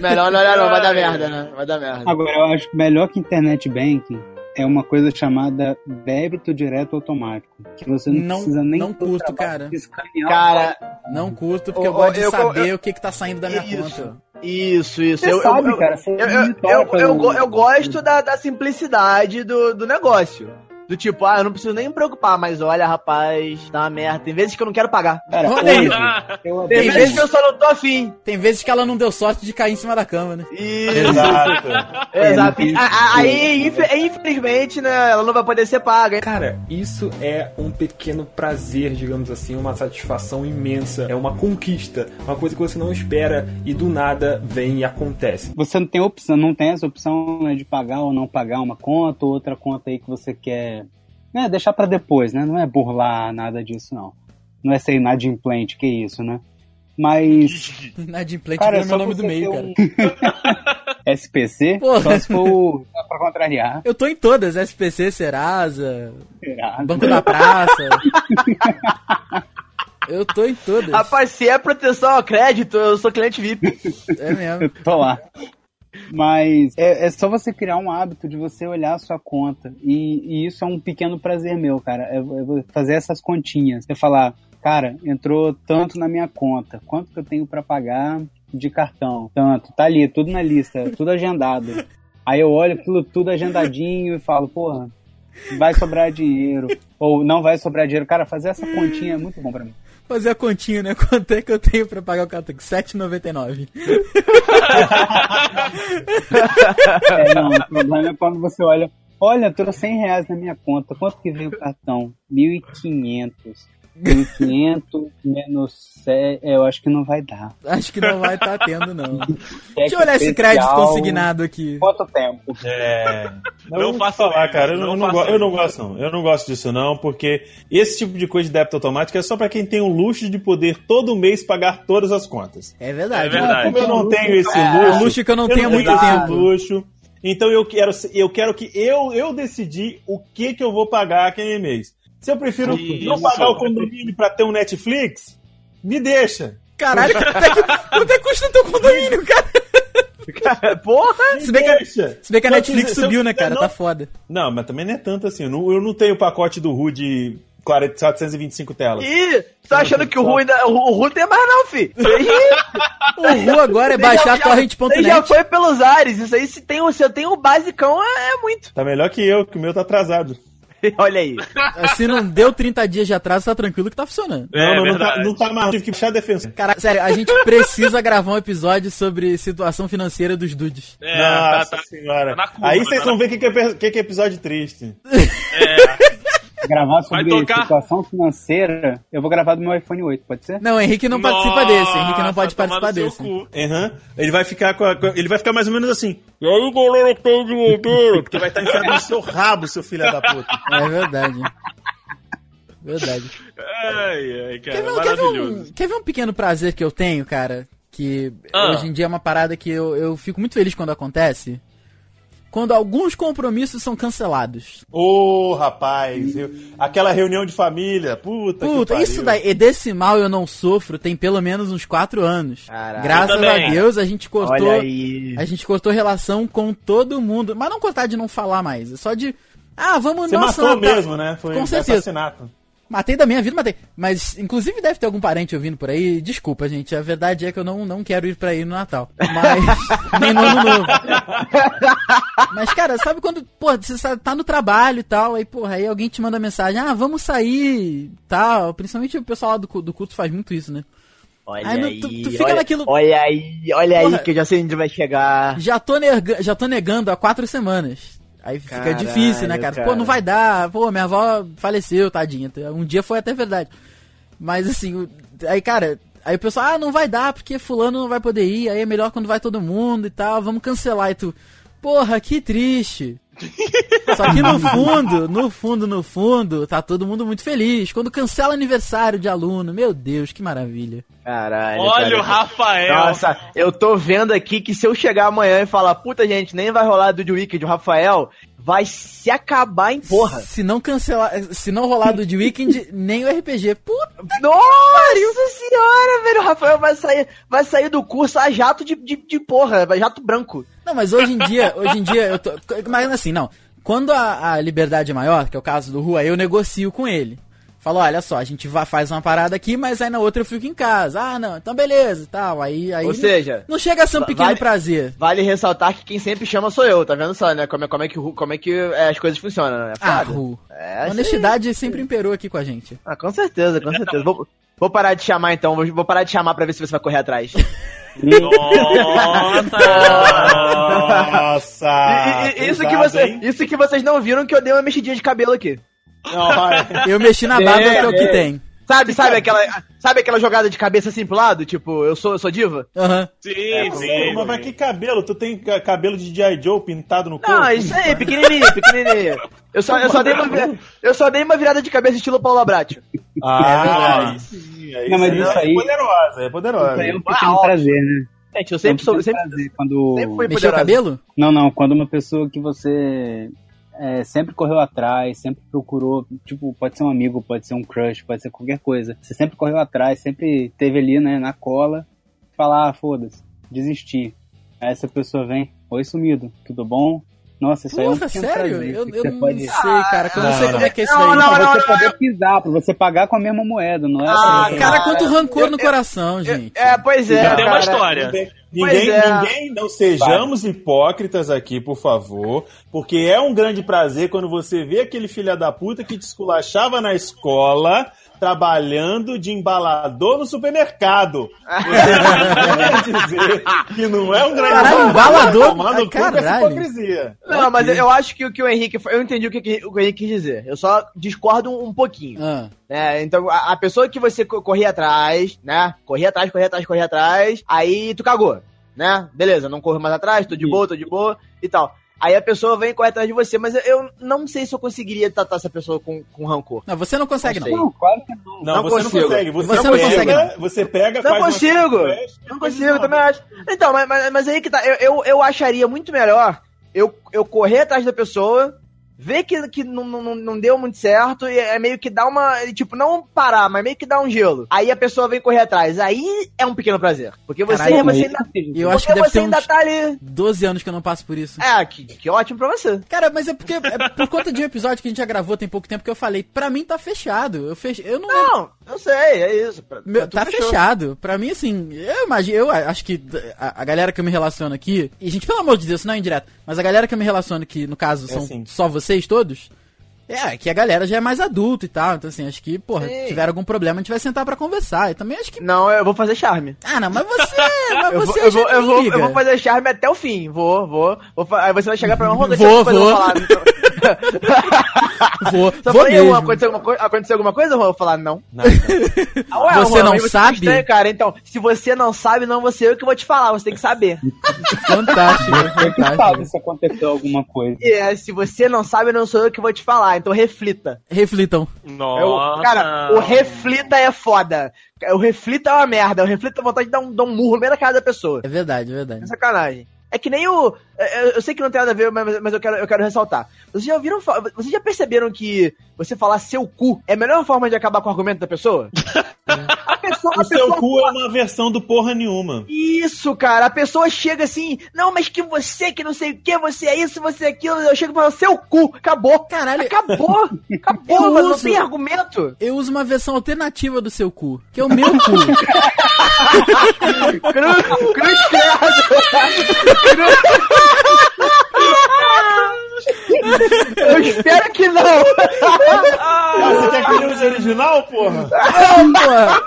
Speaker 3: Melhor não olhar, não. Vai dar merda, né? Vai dar merda.
Speaker 5: Agora, eu acho que melhor que internet banking é uma coisa chamada débito direto automático. Que você não,
Speaker 2: Não-
Speaker 5: precisa nem
Speaker 2: não
Speaker 5: ter o
Speaker 2: curto,
Speaker 5: trabalho
Speaker 2: cara.
Speaker 5: de
Speaker 3: Cara,
Speaker 2: Não curto, porque eu
Speaker 3: ô,
Speaker 2: gosto de
Speaker 3: eu-
Speaker 2: saber
Speaker 3: eu-
Speaker 2: o que que tá saindo da minha
Speaker 3: Isso.
Speaker 2: conta.
Speaker 3: isso, isso.
Speaker 5: Você
Speaker 3: eu,
Speaker 5: sabe,
Speaker 3: eu,
Speaker 5: cara. Você
Speaker 3: Eu, eu, eu, eu, eu gosto da, da simplicidade do, do negócio. Do tipo, ah, eu não preciso nem me preocupar, mas olha, rapaz, tá uma merda. Tem vezes que eu não quero pagar.
Speaker 5: Cara,
Speaker 2: Olha aí.
Speaker 3: Tem
Speaker 2: Tem
Speaker 3: vezes
Speaker 2: vezes-
Speaker 3: que eu só não tô afim.
Speaker 2: Tem vezes que ela não deu sorte de cair em cima da cama, né?
Speaker 3: Isso.
Speaker 1: Exato.
Speaker 3: Exato.
Speaker 5: É,
Speaker 3: Aí, infe- infelizmente, né, ela não vai poder ser paga.
Speaker 6: Cara, isso é um pequeno prazer, digamos assim, uma satisfação imensa. É uma conquista, uma coisa que você não espera e do nada vem e acontece.
Speaker 5: Você não tem opção, não tem essa opção né, de pagar ou não pagar uma conta ou outra conta aí que você quer né, deixar pra depois, né? Não é burlar nada disso, não. Não é ser inadimplente, que isso, né? Mas,
Speaker 2: Inadimplente
Speaker 5: cara, é
Speaker 2: é meu nome do meio, cara.
Speaker 5: um SPC,
Speaker 2: Porra.
Speaker 5: só se for pra contrariar.
Speaker 2: Eu tô em todas, SPC, Serasa,
Speaker 5: Será?
Speaker 2: Banco da Praça. Eu tô em todas.
Speaker 3: Rapaz, se é proteção ao crédito, eu sou cliente VIP.
Speaker 2: É mesmo.
Speaker 5: Eu tô lá. Mas é, é só você criar um hábito de você olhar a sua conta. E, e isso é um pequeno prazer meu, cara. É, é fazer essas continhas. Você falar, cara, entrou tanto na minha conta. Quanto que eu tenho pra pagar de cartão? Tanto. Tá ali, tudo na lista, tudo agendado. Aí eu olho aquilo tudo agendadinho e falo, porra, vai sobrar dinheiro. Ou não vai sobrar dinheiro. Cara, fazer essa continha é muito bom pra mim.
Speaker 2: Fazer a continha, né? Quanto é que eu tenho pra pagar o cartão? R$7,99.
Speaker 5: É, não, o problema é quando você olha. Olha, eu trouxe 100 reais na minha conta. Quanto que veio o cartão? 1.500. 1.500 menos 7. Eu acho que não vai dar.
Speaker 2: Acho que não vai estar tendo, não. Deixa eu olhar esse crédito consignado aqui.
Speaker 5: Quanto tempo?
Speaker 1: É.
Speaker 4: Não
Speaker 1: eu
Speaker 4: faça
Speaker 1: falar,
Speaker 4: isso,
Speaker 1: cara. Eu
Speaker 4: não
Speaker 1: não, eu não eu não gosto, não. Eu não gosto disso, não, porque esse tipo de coisa de débito automático é só pra quem tem o luxo de poder todo mês pagar todas as contas.
Speaker 2: É verdade.
Speaker 4: É verdade.
Speaker 1: Como eu não tenho esse
Speaker 2: É
Speaker 1: luxo.
Speaker 2: um luxo que eu não tenho há muito tempo.
Speaker 1: luxo. Então eu quero, eu quero que eu, eu decidir o que, que eu vou pagar aquele mês. Se eu prefiro
Speaker 4: Isso.
Speaker 1: não pagar o condomínio pra ter um Netflix, me deixa.
Speaker 2: Caralho, quanto é que, quanto é que custa o teu condomínio, cara?
Speaker 3: Cara, porra!
Speaker 2: Se bem que,
Speaker 1: Deixa.
Speaker 2: se bem que a Netflix subiu, né, cara?
Speaker 1: não-
Speaker 2: Tá foda.
Speaker 1: Não, mas também não é tanto assim. Eu não, eu não tenho o pacote do Ru de 40 425 telas.
Speaker 3: Ih, tá achando que o Ru ainda. O Ru não tem mais, não, fi.
Speaker 2: O Ru agora é baixar
Speaker 3: isso aí já
Speaker 2: torrent.net.
Speaker 3: foi pelos ares. Isso aí, se, tem, o- se eu tenho o basicão, é, é muito.
Speaker 1: Tá melhor que eu, que o meu tá atrasado.
Speaker 3: Olha aí.
Speaker 2: Se não deu 30 dias de atraso, tá tranquilo que tá funcionando.
Speaker 4: É,
Speaker 1: não, mas não tá, não tá mais. Tive que puxar a defesa.
Speaker 2: Cara, sério, a gente precisa gravar um episódio sobre situação financeira dos dudes.
Speaker 4: É,
Speaker 1: Nossa
Speaker 4: tá, tá.
Speaker 1: senhora.
Speaker 4: tá curva,
Speaker 1: Aí
Speaker 4: tá
Speaker 1: vocês vão ver o que, que, é, que que é episódio triste.
Speaker 5: Gravar sobre
Speaker 4: tocar?
Speaker 5: situação financeira, eu vou gravar do meu iPhone 8, pode ser?
Speaker 2: Não, o Henrique não participa desse. Henrique não pode
Speaker 4: Nossa, tomar
Speaker 2: participar desse.
Speaker 4: cu.
Speaker 1: Aham. Ele vai ficar com a- Ele vai ficar mais ou menos assim. E aí, galera que tem dinheiro? Porque vai estar enfiado no seu rabo, seu filho da puta.
Speaker 2: É verdade. Verdade.
Speaker 4: Ai, ai, cara,
Speaker 2: Quer ver, um- quer, ver
Speaker 4: maravilhoso.
Speaker 2: um, quer ver um pequeno prazer que eu tenho, cara? Que
Speaker 4: Ah.
Speaker 2: hoje em dia é uma parada que eu, eu fico muito feliz quando acontece. Quando alguns compromissos são cancelados.
Speaker 1: Ô, rapaz. eu- Aquela reunião de família. Puta, que
Speaker 2: Puta, isso daí, e desse mal eu não sofro, tem pelo menos uns quatro anos.
Speaker 3: Caralho.
Speaker 2: Graças a. Deus a gente cortou. A gente cortou relação com todo mundo. Mas não cortar de não falar mais. É só de. Ah, vamos
Speaker 1: Você
Speaker 2: nossa,
Speaker 1: matou
Speaker 2: Natal-
Speaker 1: mesmo, né? Foi
Speaker 2: Com
Speaker 1: um
Speaker 2: certeza.
Speaker 1: assassinato.
Speaker 2: Matei da minha vida, matei. Mas, inclusive, deve ter algum parente ouvindo por aí. Desculpa, gente. A verdade é que eu não, não quero ir pra aí no Natal. Mas. nem no Ano Novo. Mas, cara, sabe quando, pô, você tá no trabalho e tal, aí, porra, aí alguém te manda mensagem, ah, vamos sair tal. Principalmente o pessoal lá do, do culto faz muito isso, né?
Speaker 3: Olha
Speaker 2: não,
Speaker 3: aí.
Speaker 2: tu- tu fica
Speaker 3: olha,
Speaker 2: naquilo-
Speaker 3: Olha aí, olha
Speaker 2: Porra.
Speaker 3: aí, que eu já sei onde vai chegar.
Speaker 2: Já tô, nega- já tô negando há quatro semanas. Aí fica
Speaker 3: Caralho,
Speaker 2: difícil, né, cara? Pô,
Speaker 3: cara.
Speaker 2: não vai dar. Pô, minha avó faleceu, tadinha. Um dia foi até verdade. Mas assim, aí, cara, aí o pessoal, ah, não vai dar porque fulano não vai poder ir, aí é melhor quando vai todo mundo e tal, vamos cancelar. E tu, porra, que triste. Só que no fundo, no fundo, no fundo, tá todo mundo muito feliz. Quando cancela aniversário de aluno, meu Deus, que maravilha.
Speaker 3: Caralho.
Speaker 4: Olha
Speaker 3: cara.
Speaker 4: o Rafael.
Speaker 3: Nossa, eu tô vendo aqui que se eu chegar amanhã e falar, puta gente, nem vai rolar do The Weekend, o Rafael vai se acabar em porra.
Speaker 2: Se não cancelar, se não rolar do The Weekend, nem o RPG. Puta
Speaker 3: Nossa senhora, velho, o Rafael vai sair, vai sair do curso a jato de, de, de porra, vai jato branco.
Speaker 2: Não, mas hoje em dia, hoje em dia, eu tô. Mas assim, não. Quando a, a liberdade é maior, que é o caso do Rua, eu negocio com ele. Falo, olha só, a gente vai, faz uma parada aqui, mas aí na outra eu fico em casa. Ah, não, então beleza e tal. Aí, aí
Speaker 3: Ou
Speaker 2: não-
Speaker 3: seja,
Speaker 2: não chega a ser um pequeno
Speaker 3: vale-
Speaker 2: prazer.
Speaker 3: vale ressaltar que quem sempre chama sou eu, tá vendo só, né? Como é, como é que, como é que é, as coisas funcionam, né?
Speaker 2: Ah,
Speaker 3: Foda.
Speaker 2: Ru.
Speaker 3: É,
Speaker 2: A honestidade sempre imperou aqui com a gente.
Speaker 3: Ah, com certeza, com certeza. Vou, vou parar de chamar então, vou, vou parar de chamar pra ver se você vai correr atrás.
Speaker 4: Nossa!
Speaker 1: Nossa!
Speaker 3: E- e- isso, que
Speaker 1: pesado,
Speaker 3: você,
Speaker 1: hein?
Speaker 3: isso que vocês não viram que eu dei uma mexidinha de cabelo aqui.
Speaker 1: Olha.
Speaker 2: Eu mexi na barba,
Speaker 3: É,
Speaker 2: que é o que
Speaker 3: é.
Speaker 2: tem.
Speaker 3: Sabe, sabe aquela, sabe aquela jogada de cabeça assim pro lado? Tipo, eu sou, eu sou diva?
Speaker 2: Aham.
Speaker 4: Sim,
Speaker 1: Sim,
Speaker 4: sim.
Speaker 1: mas vai que cabelo? Tu tem ca- cabelo de G.I. Joe pintado no corpo?
Speaker 3: Não, isso aí, pequenininho, pequenininho. Eu só, eu, só dei uma, eu só dei uma virada de cabeça estilo Paulo Abratio.
Speaker 1: Ah, aí sim. Aí
Speaker 5: Não, mas isso
Speaker 1: é
Speaker 5: aí-
Speaker 1: poderosa, é poderosa.
Speaker 5: Isso aí é um pequeno
Speaker 3: Uau.
Speaker 5: prazer, né?
Speaker 3: Gente, eu
Speaker 5: É
Speaker 3: sempre sou, sempre,
Speaker 5: prazer quando...
Speaker 3: sempre fui
Speaker 2: Mexeu o cabelo?
Speaker 5: Não, não, quando uma pessoa que você é, sempre correu atrás, sempre procurou, tipo, pode ser um amigo, pode ser um crush, pode ser qualquer coisa. Você sempre correu atrás, sempre teve ali, né, na cola, falar, ah, foda-se, desistir. Aí essa pessoa vem, oi sumido, tudo bom? Nossa, isso aí é um
Speaker 2: sério?
Speaker 5: prazer.
Speaker 2: Eu, eu não
Speaker 5: pode...
Speaker 2: sei, cara. que Eu não,
Speaker 1: Não,
Speaker 2: sei
Speaker 1: não.
Speaker 2: como é que é isso
Speaker 3: Não,
Speaker 2: daí.
Speaker 3: não,
Speaker 5: pra
Speaker 3: não,
Speaker 5: você
Speaker 3: não,
Speaker 5: poder pisar, pra você pagar com a mesma moeda, não é
Speaker 3: Ah,
Speaker 5: assim,
Speaker 2: Cara, quanto rancor
Speaker 3: eu-
Speaker 2: no coração, gente.
Speaker 3: É, pois é,
Speaker 4: Já tem uma história.
Speaker 1: Ninguém,
Speaker 3: é.
Speaker 1: ninguém- não sejamos hipócritas aqui, por favor, porque é um grande prazer quando você vê aquele filho da puta que te esculachava na escola trabalhando de embalador no supermercado. Você quer dizer que não é um grande
Speaker 2: Caralho, embalador?
Speaker 1: Tomando cu com essa
Speaker 2: caralho.
Speaker 1: hipocrisia.
Speaker 3: Não, mas eu acho que o que o Henrique. Eu entendi o que, o Henrique quis dizer. Eu só discordo um, um pouquinho.
Speaker 2: Ah,
Speaker 3: né? Então, a, a pessoa que você co- corria atrás, né? Corria atrás, corria atrás, corria atrás, aí tu cagou, né? Beleza, não corro mais atrás, tô de boa, tô de boa e tal. Aí a pessoa vem e corre atrás de você, mas eu, não sei se eu conseguiria tratar essa pessoa com, com rancor.
Speaker 2: não, você não consegue,
Speaker 3: Não
Speaker 2: não.
Speaker 5: Não, claro que não.
Speaker 1: Não,
Speaker 3: Não
Speaker 1: você
Speaker 3: consigo.
Speaker 1: não consegue. Você,
Speaker 2: Você
Speaker 1: não
Speaker 2: não
Speaker 1: pega,
Speaker 2: consegue,
Speaker 1: Você pega,
Speaker 3: Não
Speaker 1: faz uma
Speaker 3: consigo.
Speaker 1: festa,
Speaker 3: Não consigo,
Speaker 1: não.
Speaker 3: também acho. Então, mas, mas, mas aí que tá, eu, eu, eu acharia muito melhor eu, eu correr atrás da pessoa, vê que, que não, não, não deu muito certo e é meio que dá uma. Tipo, não parar, mas meio que dá um gelo. Aí a pessoa vem correr atrás. Aí é um pequeno prazer. Porque você,
Speaker 2: Caralho,
Speaker 3: você ainda.
Speaker 2: Eu acho que
Speaker 3: porque
Speaker 2: deve
Speaker 3: você
Speaker 2: ter
Speaker 3: ainda
Speaker 2: uns
Speaker 3: tá ali.
Speaker 2: 12 anos que eu não passo por isso.
Speaker 3: É, que, que ótimo pra você.
Speaker 2: Cara, mas é porque, é por conta de um episódio que a gente já gravou tem pouco tempo que eu falei, pra mim tá fechado. Eu fech... eu não,
Speaker 3: Não, eu sei, é isso. Pra-
Speaker 2: Meu, tá
Speaker 3: fechou.
Speaker 2: fechado. Pra mim, assim, eu imagino, eu acho que a, a galera que eu me relaciono aqui, e gente, pelo amor de Deus, isso não é indireto, mas a galera que eu me relaciono que, no caso, são
Speaker 1: assim.
Speaker 2: só vocês todos, é, que a galera já é mais adulta e tal. Então, assim, acho que, porra, tiver algum problema, a gente vai sentar pra conversar. E também acho que.
Speaker 3: Não, eu vou fazer charme.
Speaker 2: Ah, não, mas você. Mas
Speaker 3: Eu vou,
Speaker 2: você
Speaker 3: eu, vou,
Speaker 2: já
Speaker 3: eu, vou,
Speaker 2: liga.
Speaker 3: eu vou fazer charme até o fim. Vou, vou. vou aí você vai chegar pra mim, Ronda,
Speaker 2: Vou,
Speaker 3: eu
Speaker 2: vou.
Speaker 3: falar. Então.
Speaker 2: Vou,
Speaker 3: Só
Speaker 2: vou
Speaker 3: falei,
Speaker 2: mesmo.
Speaker 3: aconteceu alguma, coi- aconteceu alguma coisa? Eu vou falar, não.
Speaker 1: Nada.
Speaker 3: Ah, ué,
Speaker 2: Você
Speaker 3: Ron,
Speaker 2: não
Speaker 3: aí tá
Speaker 2: sabe?
Speaker 3: estranho, cara. Então, se você não sabe, não vou ser eu que vou te falar. Você tem que saber.
Speaker 2: Fantástico,
Speaker 5: Você que sabe
Speaker 2: fantástico.
Speaker 5: se aconteceu alguma coisa.
Speaker 3: E é, se você não sabe, não sou eu que vou te falar. Então reflita.
Speaker 2: Reflitam.
Speaker 3: É o-
Speaker 4: Nossa.
Speaker 3: cara, o reflita é foda. O reflita é uma merda. O reflita é vontade de dar um, dar um murro no meio da cara da pessoa.
Speaker 2: É verdade, é verdade.
Speaker 3: É sacanagem. É que nem o. é, é, Eu sei que não tem nada a ver, mas, eu, quero, eu quero ressaltar. Vocês já ouviram. Vocês já perceberam que você falar seu cu é a melhor forma de acabar com o argumento da pessoa? pessoa. A
Speaker 1: O seu
Speaker 3: pessoa
Speaker 1: cu é uma versão do porra nenhuma.
Speaker 3: Isso, cara. A pessoa chega assim, não, mas que você, que não sei o que, você é isso, você é aquilo. Eu chego e falo, seu cu, acabou.
Speaker 2: Caralho.
Speaker 3: Acabou. Acabou,
Speaker 2: Eu
Speaker 3: mano. Não
Speaker 2: uso-
Speaker 3: tem argumento.
Speaker 2: Eu uso uma versão alternativa do seu cu, que é o meu cu.
Speaker 3: Cruz, cruz credo. Eu espero que não.
Speaker 1: Ah, você quer que ele use original, porra?
Speaker 2: Não, porra.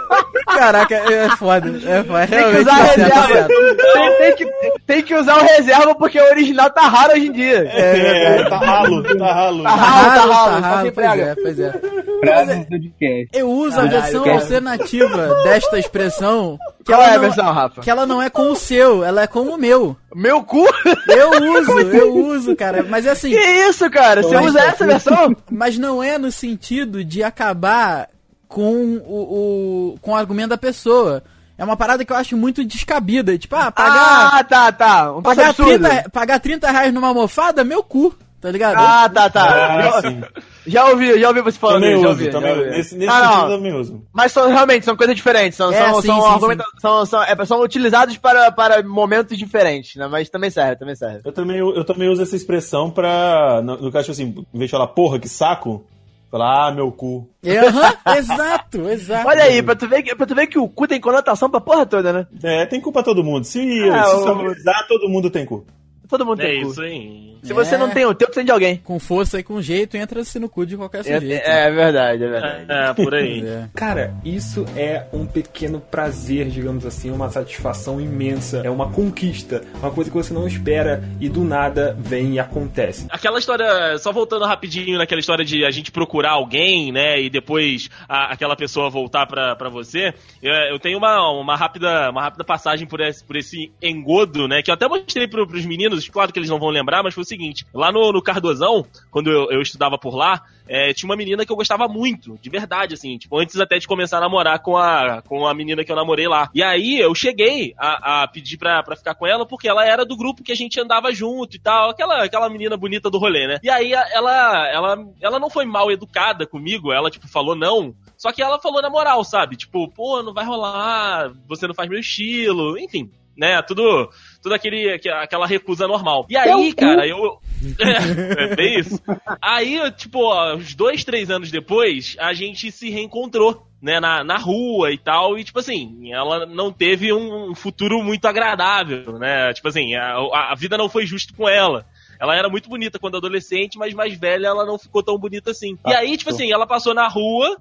Speaker 2: Caraca, é foda. É foda.
Speaker 3: Tem que usar a
Speaker 2: tá tá
Speaker 3: reserva. Tem, tem que, tem que usar o reserva porque o original tá raro hoje em dia.
Speaker 1: É, tá ralo, tá ralo.
Speaker 3: Tá
Speaker 2: Tá
Speaker 3: ralo, tá
Speaker 2: ralo,
Speaker 3: ralo,
Speaker 2: tá ralo, pois é, pois é.
Speaker 5: Frases do podcast.
Speaker 2: Eu uso a versão alternativa desta expressão. Que
Speaker 3: Qual
Speaker 2: ela
Speaker 3: é a
Speaker 2: não,
Speaker 3: versão, Rafa?
Speaker 2: Que ela não é com o seu, ela é com o meu.
Speaker 3: Meu cu?
Speaker 2: Eu uso, eu uso, cara. Mas é assim,
Speaker 3: Que isso, cara? Você
Speaker 2: Mas-
Speaker 3: usa essa versão?
Speaker 2: mas não é no sentido de acabar com o, o com o argumento da pessoa. É uma parada que eu acho muito descabida. Tipo, ah, pagar,
Speaker 3: Ah, tá, tá. Um
Speaker 2: pagar,
Speaker 3: absurdo.
Speaker 2: 30, pagar 30 reais numa almofada, meu cu. Tá ligado?
Speaker 3: Ah, tá, tá.
Speaker 1: Ah, sim.
Speaker 3: Já ouvi, já ouvi você falando
Speaker 1: Também
Speaker 3: isso,
Speaker 1: uso,
Speaker 3: ouvi,
Speaker 1: também
Speaker 3: ouvi.
Speaker 1: Nesse, nesse
Speaker 3: Ah,
Speaker 1: sentido
Speaker 3: não.
Speaker 1: eu também uso.
Speaker 3: Mas são, realmente, são coisas diferentes. São,
Speaker 2: É,
Speaker 3: são,
Speaker 2: sim,
Speaker 3: são,
Speaker 2: sim,
Speaker 3: argumenta- são, são, é, são utilizados para, para momentos diferentes, né? Mas também serve, também serve.
Speaker 1: Eu também, eu também uso essa expressão pra. No, no caso, tipo assim, em vez de falar porra, que saco, falar ah, meu cu.
Speaker 2: Aham, exato, exato.
Speaker 3: Olha aí, pra tu, ver que, pra tu ver que o cu tem conotação pra porra toda, né?
Speaker 1: É, tem culpa todo mundo. Se,
Speaker 3: Ah,
Speaker 1: se
Speaker 3: o-
Speaker 1: todo mundo tem cu.
Speaker 3: Todo mundo
Speaker 4: É
Speaker 3: tem cu.
Speaker 4: isso aí.
Speaker 3: Se você
Speaker 2: É.
Speaker 3: não tem o teu, precisa de alguém.
Speaker 2: Com força e com jeito, entra-se no cu de qualquer
Speaker 3: É,
Speaker 2: sujeito.
Speaker 3: é verdade, é verdade.
Speaker 4: É, por aí.
Speaker 2: É.
Speaker 6: Cara, isso é um pequeno prazer, digamos assim, uma satisfação imensa. É uma conquista, uma coisa que você não espera e do nada vem e acontece.
Speaker 4: Aquela história, só voltando rapidinho naquela história de a gente procurar alguém, né, e depois a- aquela pessoa voltar pra, pra você, eu, eu tenho uma, uma, rápida, uma rápida passagem por esse, por esse engodo, né, que eu até mostrei pro, pros meninos, claro que eles não vão lembrar, mas foi o seguinte, lá no, no Cardozão, quando eu, eu estudava por lá, é, tinha uma menina que eu gostava muito, de verdade, assim, tipo, antes até de começar a namorar com a, com a menina que eu namorei lá. E aí eu cheguei a, a pedir pra, pra ficar com ela, porque ela era do grupo que a gente andava junto e tal, aquela, aquela menina bonita do rolê, né? E aí ela, ela, ela não foi mal educada comigo, ela, tipo, falou não, só que ela falou na moral, sabe? Tipo, pô, não vai rolar, você não faz meu estilo, enfim, né? Tudo, tudo aquele, aque- aquela recusa normal. E aí, cara, eu. É, é bem isso. Aí, tipo, ó, uns dois, três anos depois, a gente se reencontrou. Né, na, na rua e tal, e tipo assim, ela não teve um futuro muito agradável, né? Tipo assim, a, a vida não foi justa com ela. Ela era muito bonita quando adolescente, mas mais velha ela não ficou tão bonita assim. E aí, tipo assim, ela passou na rua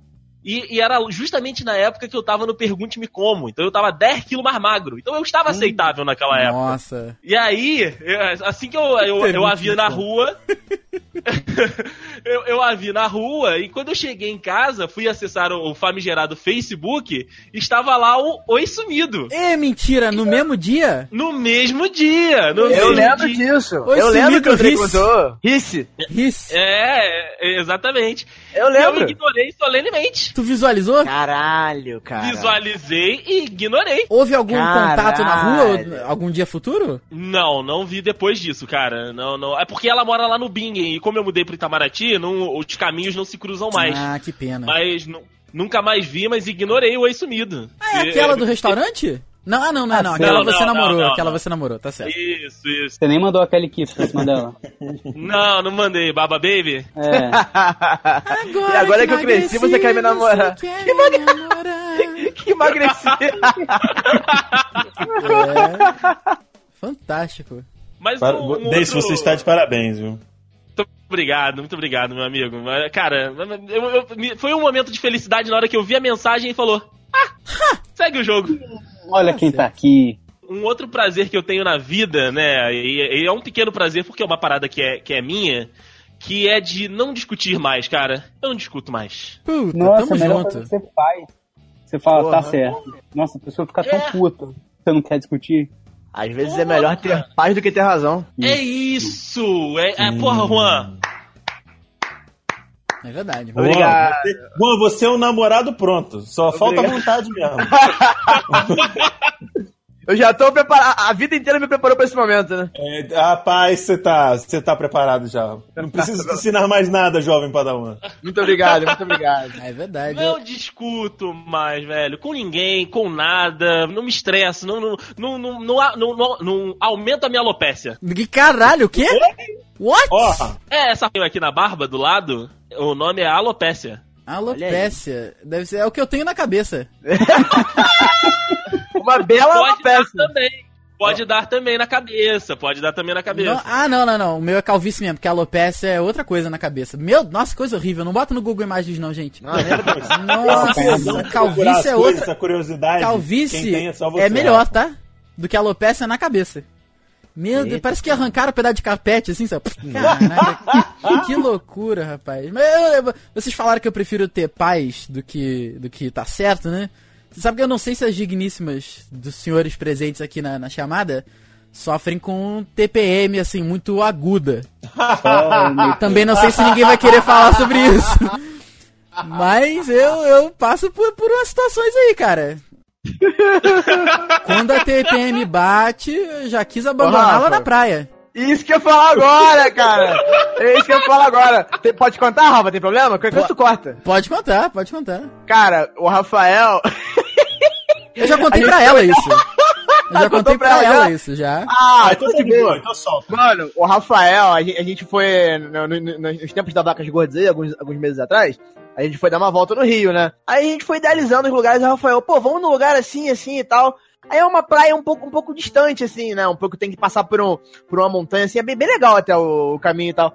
Speaker 4: e, e era justamente na época que eu tava no Pergunte-me Como. Então eu tava 10 quilos mais magro. Então eu estava aceitável naquela época.
Speaker 2: Nossa.
Speaker 4: E aí, eu- assim que eu, eu, eu a vi na rua. eu, eu a vi na rua e quando eu cheguei em casa, fui acessar o, o famigerado Facebook, estava lá o Oi Sumido.
Speaker 2: É mentira, no mesmo dia?
Speaker 4: No mesmo dia. No
Speaker 3: Eu
Speaker 4: mesmo
Speaker 3: lembro
Speaker 4: dia.
Speaker 3: disso.
Speaker 2: Oi,
Speaker 3: eu lembro que o Andrei
Speaker 2: Risse.
Speaker 3: contou. Risse.
Speaker 2: Isso.
Speaker 4: É, exatamente.
Speaker 3: Eu
Speaker 4: Eu
Speaker 3: lembro.
Speaker 4: ignorei solenemente.
Speaker 2: Tu visualizou?
Speaker 3: Caralho, cara.
Speaker 4: Visualizei e ignorei.
Speaker 2: Houve algum
Speaker 3: Caralho.
Speaker 2: contato na rua algum dia futuro?
Speaker 4: Não, não vi depois disso, cara. Não, não. É porque ela mora lá no Bingen. E como como eu mudei pro Itamaraty, não, os caminhos não se cruzam mais.
Speaker 2: Ah, que pena.
Speaker 4: Mas nu- nunca mais vi, mas ignorei o ex-sumido.
Speaker 2: Ah, é aquela do restaurante? Não, ah, não, não, é não.
Speaker 4: Não,
Speaker 2: Aquela
Speaker 4: não,
Speaker 2: você
Speaker 4: não,
Speaker 2: namorou,
Speaker 4: não,
Speaker 2: aquela
Speaker 4: não.
Speaker 2: você namorou, tá certo.
Speaker 4: Isso, isso.
Speaker 5: Você nem mandou a Kelly Key pra cima dela.
Speaker 4: Não, não mandei. Baba Baby?
Speaker 5: É.
Speaker 2: Agora,
Speaker 3: E agora que eu cresci, você quer me namorar?
Speaker 2: Quer
Speaker 3: Que
Speaker 2: me namorar.
Speaker 3: que emagreci.
Speaker 2: É. Fantástico.
Speaker 4: Mas
Speaker 1: Para-
Speaker 4: um, um outro-
Speaker 1: você está de parabéns, viu?
Speaker 4: Muito obrigado, muito obrigado, meu amigo. Cara, eu- eu- foi um momento de felicidade na hora que eu vi a mensagem e falou: Ah, segue o jogo.
Speaker 5: Olha quem tá aqui.
Speaker 4: Um outro prazer que eu tenho na vida, né? E, e é um pequeno prazer porque é uma parada que é, que é minha, que é de não discutir mais, cara. Eu não discuto mais.
Speaker 2: Puta,
Speaker 5: Nossa,
Speaker 2: tamo
Speaker 5: melhor
Speaker 2: junto.
Speaker 5: você faz. Você fala, tá
Speaker 3: Porra.
Speaker 5: certo. Nossa, a pessoa fica tão
Speaker 4: É.
Speaker 5: puta. Você não quer discutir?
Speaker 3: Às vezes é melhor ter paz do que ter razão.
Speaker 4: É isso! É, é porra, Juan.
Speaker 2: É verdade.
Speaker 3: Obrigado.
Speaker 1: Juan, você, Juan, você é um namorado pronto. Só falta vontade mesmo.
Speaker 3: Eu já tô preparado. A vida inteira me preparou pra esse momento, né?
Speaker 1: É, rapaz, você tá, você tá preparado já. Não precisa te ensinar mais nada, jovem Padawan.
Speaker 3: Muito obrigado, muito obrigado.
Speaker 2: É verdade.
Speaker 4: Não discuto mais, velho. Com ninguém, com nada. Não me estresso. Não, não, não, não, não, não, não, não aumenta a minha alopécia.
Speaker 2: Que caralho, o quê? What?
Speaker 1: Ó,
Speaker 4: É, essa aqui na barba do lado, o nome é alopécia.
Speaker 2: Alopécia. Deve ser. É o que eu tenho na cabeça.
Speaker 3: Uma bela
Speaker 4: Pode dar
Speaker 3: peça.
Speaker 4: também. Pode dar também na cabeça. Pode dar também na
Speaker 2: Não-
Speaker 4: cabeça.
Speaker 2: ah, não, não, não. O meu é calvície mesmo, porque alopécia é outra coisa na cabeça. Meu, nossa, coisa horrível. Não bota no Google Imagens, não, gente.
Speaker 3: Não,
Speaker 2: Nossa,
Speaker 1: as
Speaker 2: calvície é outra.
Speaker 1: Essa curiosidade. quem
Speaker 2: Calvície
Speaker 1: você,
Speaker 2: é melhor, tá? Do que alopecia na cabeça. Meu Deus, parece que arrancaram um pedaço de carpete, assim, sabe? Caraca, que loucura, rapaz. Mas eu- eu- vocês falaram que eu prefiro ter paz do que, do que tá certo, né? Você sabe que eu não sei se as digníssimas dos senhores presentes aqui na, na chamada sofrem com TPM, assim, muito aguda. Também não sei se ninguém vai querer falar sobre isso. Mas eu, eu passo por, por umas situações aí, cara. Quando a TPM bate, eu já quis abandoná-la na praia.
Speaker 3: Isso que eu falar agora, cara. É isso que eu falar agora. Tem- pode contar, Rafa? Tem problema? Qualquer coisa tu corta.
Speaker 2: Pode contar, pode contar.
Speaker 3: Cara, o Rafael.
Speaker 2: Eu já contei pra ela isso. Eu já contei
Speaker 3: pra ela
Speaker 2: isso, já.
Speaker 3: Ah,
Speaker 1: então de boa, então solta.
Speaker 3: Mano, o Rafael, a gente, a gente foi no- no- no- nos tempos da Vacas Gordas aí, alguns, alguns meses atrás, a gente foi dar uma volta no Rio, né? Aí a gente foi idealizando os lugares, o Rafael, pô, vamos num lugar assim, assim e tal. Aí é uma praia um pouco, um pouco distante, assim, né? Um pouco tem que passar por, um, por uma montanha, assim, é bem, bem legal até o, o caminho e tal.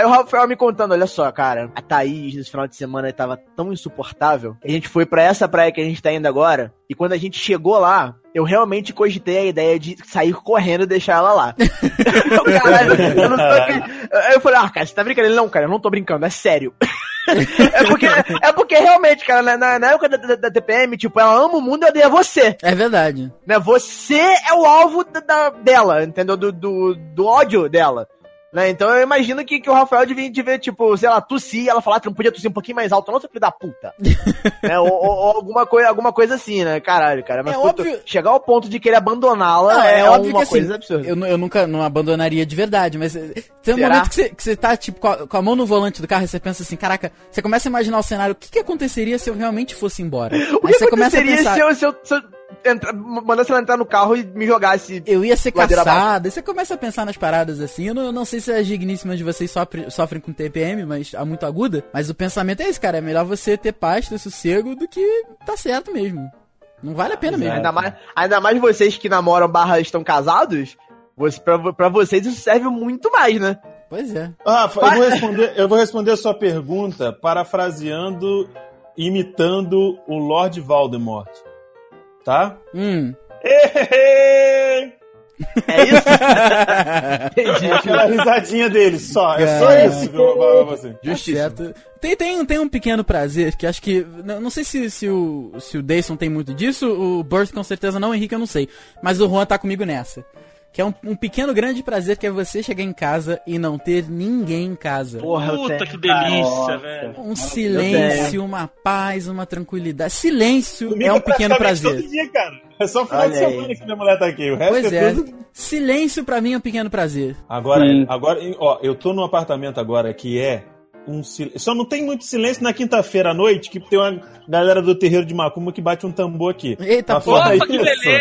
Speaker 3: Aí o Rafael me contando, olha só, cara, a Thaís nesse final de semana tava tão insuportável. A gente foi pra essa praia que a gente tá indo agora, e quando a gente chegou lá, eu realmente cogitei a ideia de sair correndo e deixar ela lá. Eu, Caralho, eu não tô aqui. Aí eu falei, ah, cara, você tá brincando? Ele, não, cara, eu não tô brincando, é sério. é, porque, é porque realmente, cara, na, na- na época da, da- da TPM, tipo, ela ama o mundo e odeia você.
Speaker 2: É verdade.
Speaker 3: Né? Você é o alvo da, da- dela, entendeu? Do, do, do ódio dela. Né? Então eu imagino que, que o Rafael devia, devia, tipo, sei lá, tossir, ela falar que não podia tossir um pouquinho mais alto, não, seu filho da puta. né? ou, ou- ou alguma, coisa, alguma coisa assim, né? Caralho, cara. Mas
Speaker 2: É
Speaker 3: puto,
Speaker 2: óbvio-
Speaker 3: chegar ao ponto de querer abandoná-la é,
Speaker 2: é óbvio
Speaker 3: uma
Speaker 2: que assim,
Speaker 3: coisa absurda.
Speaker 2: eu, eu nunca não abandonaria de verdade, mas eh, tem um
Speaker 3: Será?
Speaker 2: momento que você, que você tá, tipo, com a, com a mão no volante do carro e você pensa assim, caraca, você começa a imaginar o cenário, o que, que aconteceria se eu realmente fosse embora?
Speaker 3: O
Speaker 2: Aí
Speaker 3: que
Speaker 2: você começa a
Speaker 3: aconteceria
Speaker 2: pensar,
Speaker 3: se eu, se eu, se eu entra- mandasse ela entrar no carro e me jogasse?
Speaker 2: eu ia ser caçada, você começa a pensar nas paradas assim, eu não, eu não sei se as digníssimas de vocês sofrem, sofrem com TPM, mas há muito aguda, mas o pensamento é esse, cara, é melhor você ter paz, ter sossego, do que tá certo mesmo. Não vale a pena mesmo.
Speaker 3: Ainda mais, ainda mais vocês que namoram barra estão casados, você, pra, pra vocês isso serve muito mais, né?
Speaker 2: Pois é.
Speaker 1: Rafa, eu vou, responder, eu vou responder a sua pergunta parafraseando, imitando o Lord Voldemort. Tá?
Speaker 2: Hum.
Speaker 3: É isso? Entendi.
Speaker 1: Aquela risadinha dele, só. É só
Speaker 2: Cara.
Speaker 1: isso que eu vou falar pra você.
Speaker 2: Tá certo. Tem, tem, tem um pequeno prazer que acho que. Não, não sei se, se, o, se o Dayson tem muito disso, o Burst com certeza não, o Henrique eu não sei. Mas o Juan tá comigo nessa. Que é um, um pequeno grande prazer que é você chegar em casa e não ter ninguém em casa.
Speaker 3: Porra,
Speaker 4: Puta
Speaker 3: tenho,
Speaker 4: que delícia,
Speaker 5: Nossa.
Speaker 4: velho.
Speaker 2: Um silêncio, uma paz, uma tranquilidade. Silêncio
Speaker 1: Comigo
Speaker 2: é um pequeno prazer.
Speaker 1: Todo dia, cara. É só final
Speaker 3: Olha
Speaker 1: de
Speaker 3: aí.
Speaker 1: semana que minha mulher tá aqui. O resto
Speaker 2: Pois
Speaker 1: é
Speaker 2: é.
Speaker 1: tudo
Speaker 2: Silêncio pra mim é um pequeno prazer.
Speaker 1: Agora,
Speaker 5: Sim.
Speaker 1: agora, ó, eu tô num apartamento agora que é um silêncio. Só não tem muito silêncio na quinta-feira à noite, que tem uma galera do terreiro de Macumba que bate um tambor aqui.
Speaker 2: Eita,
Speaker 1: Mas
Speaker 2: porra.
Speaker 4: que beleza!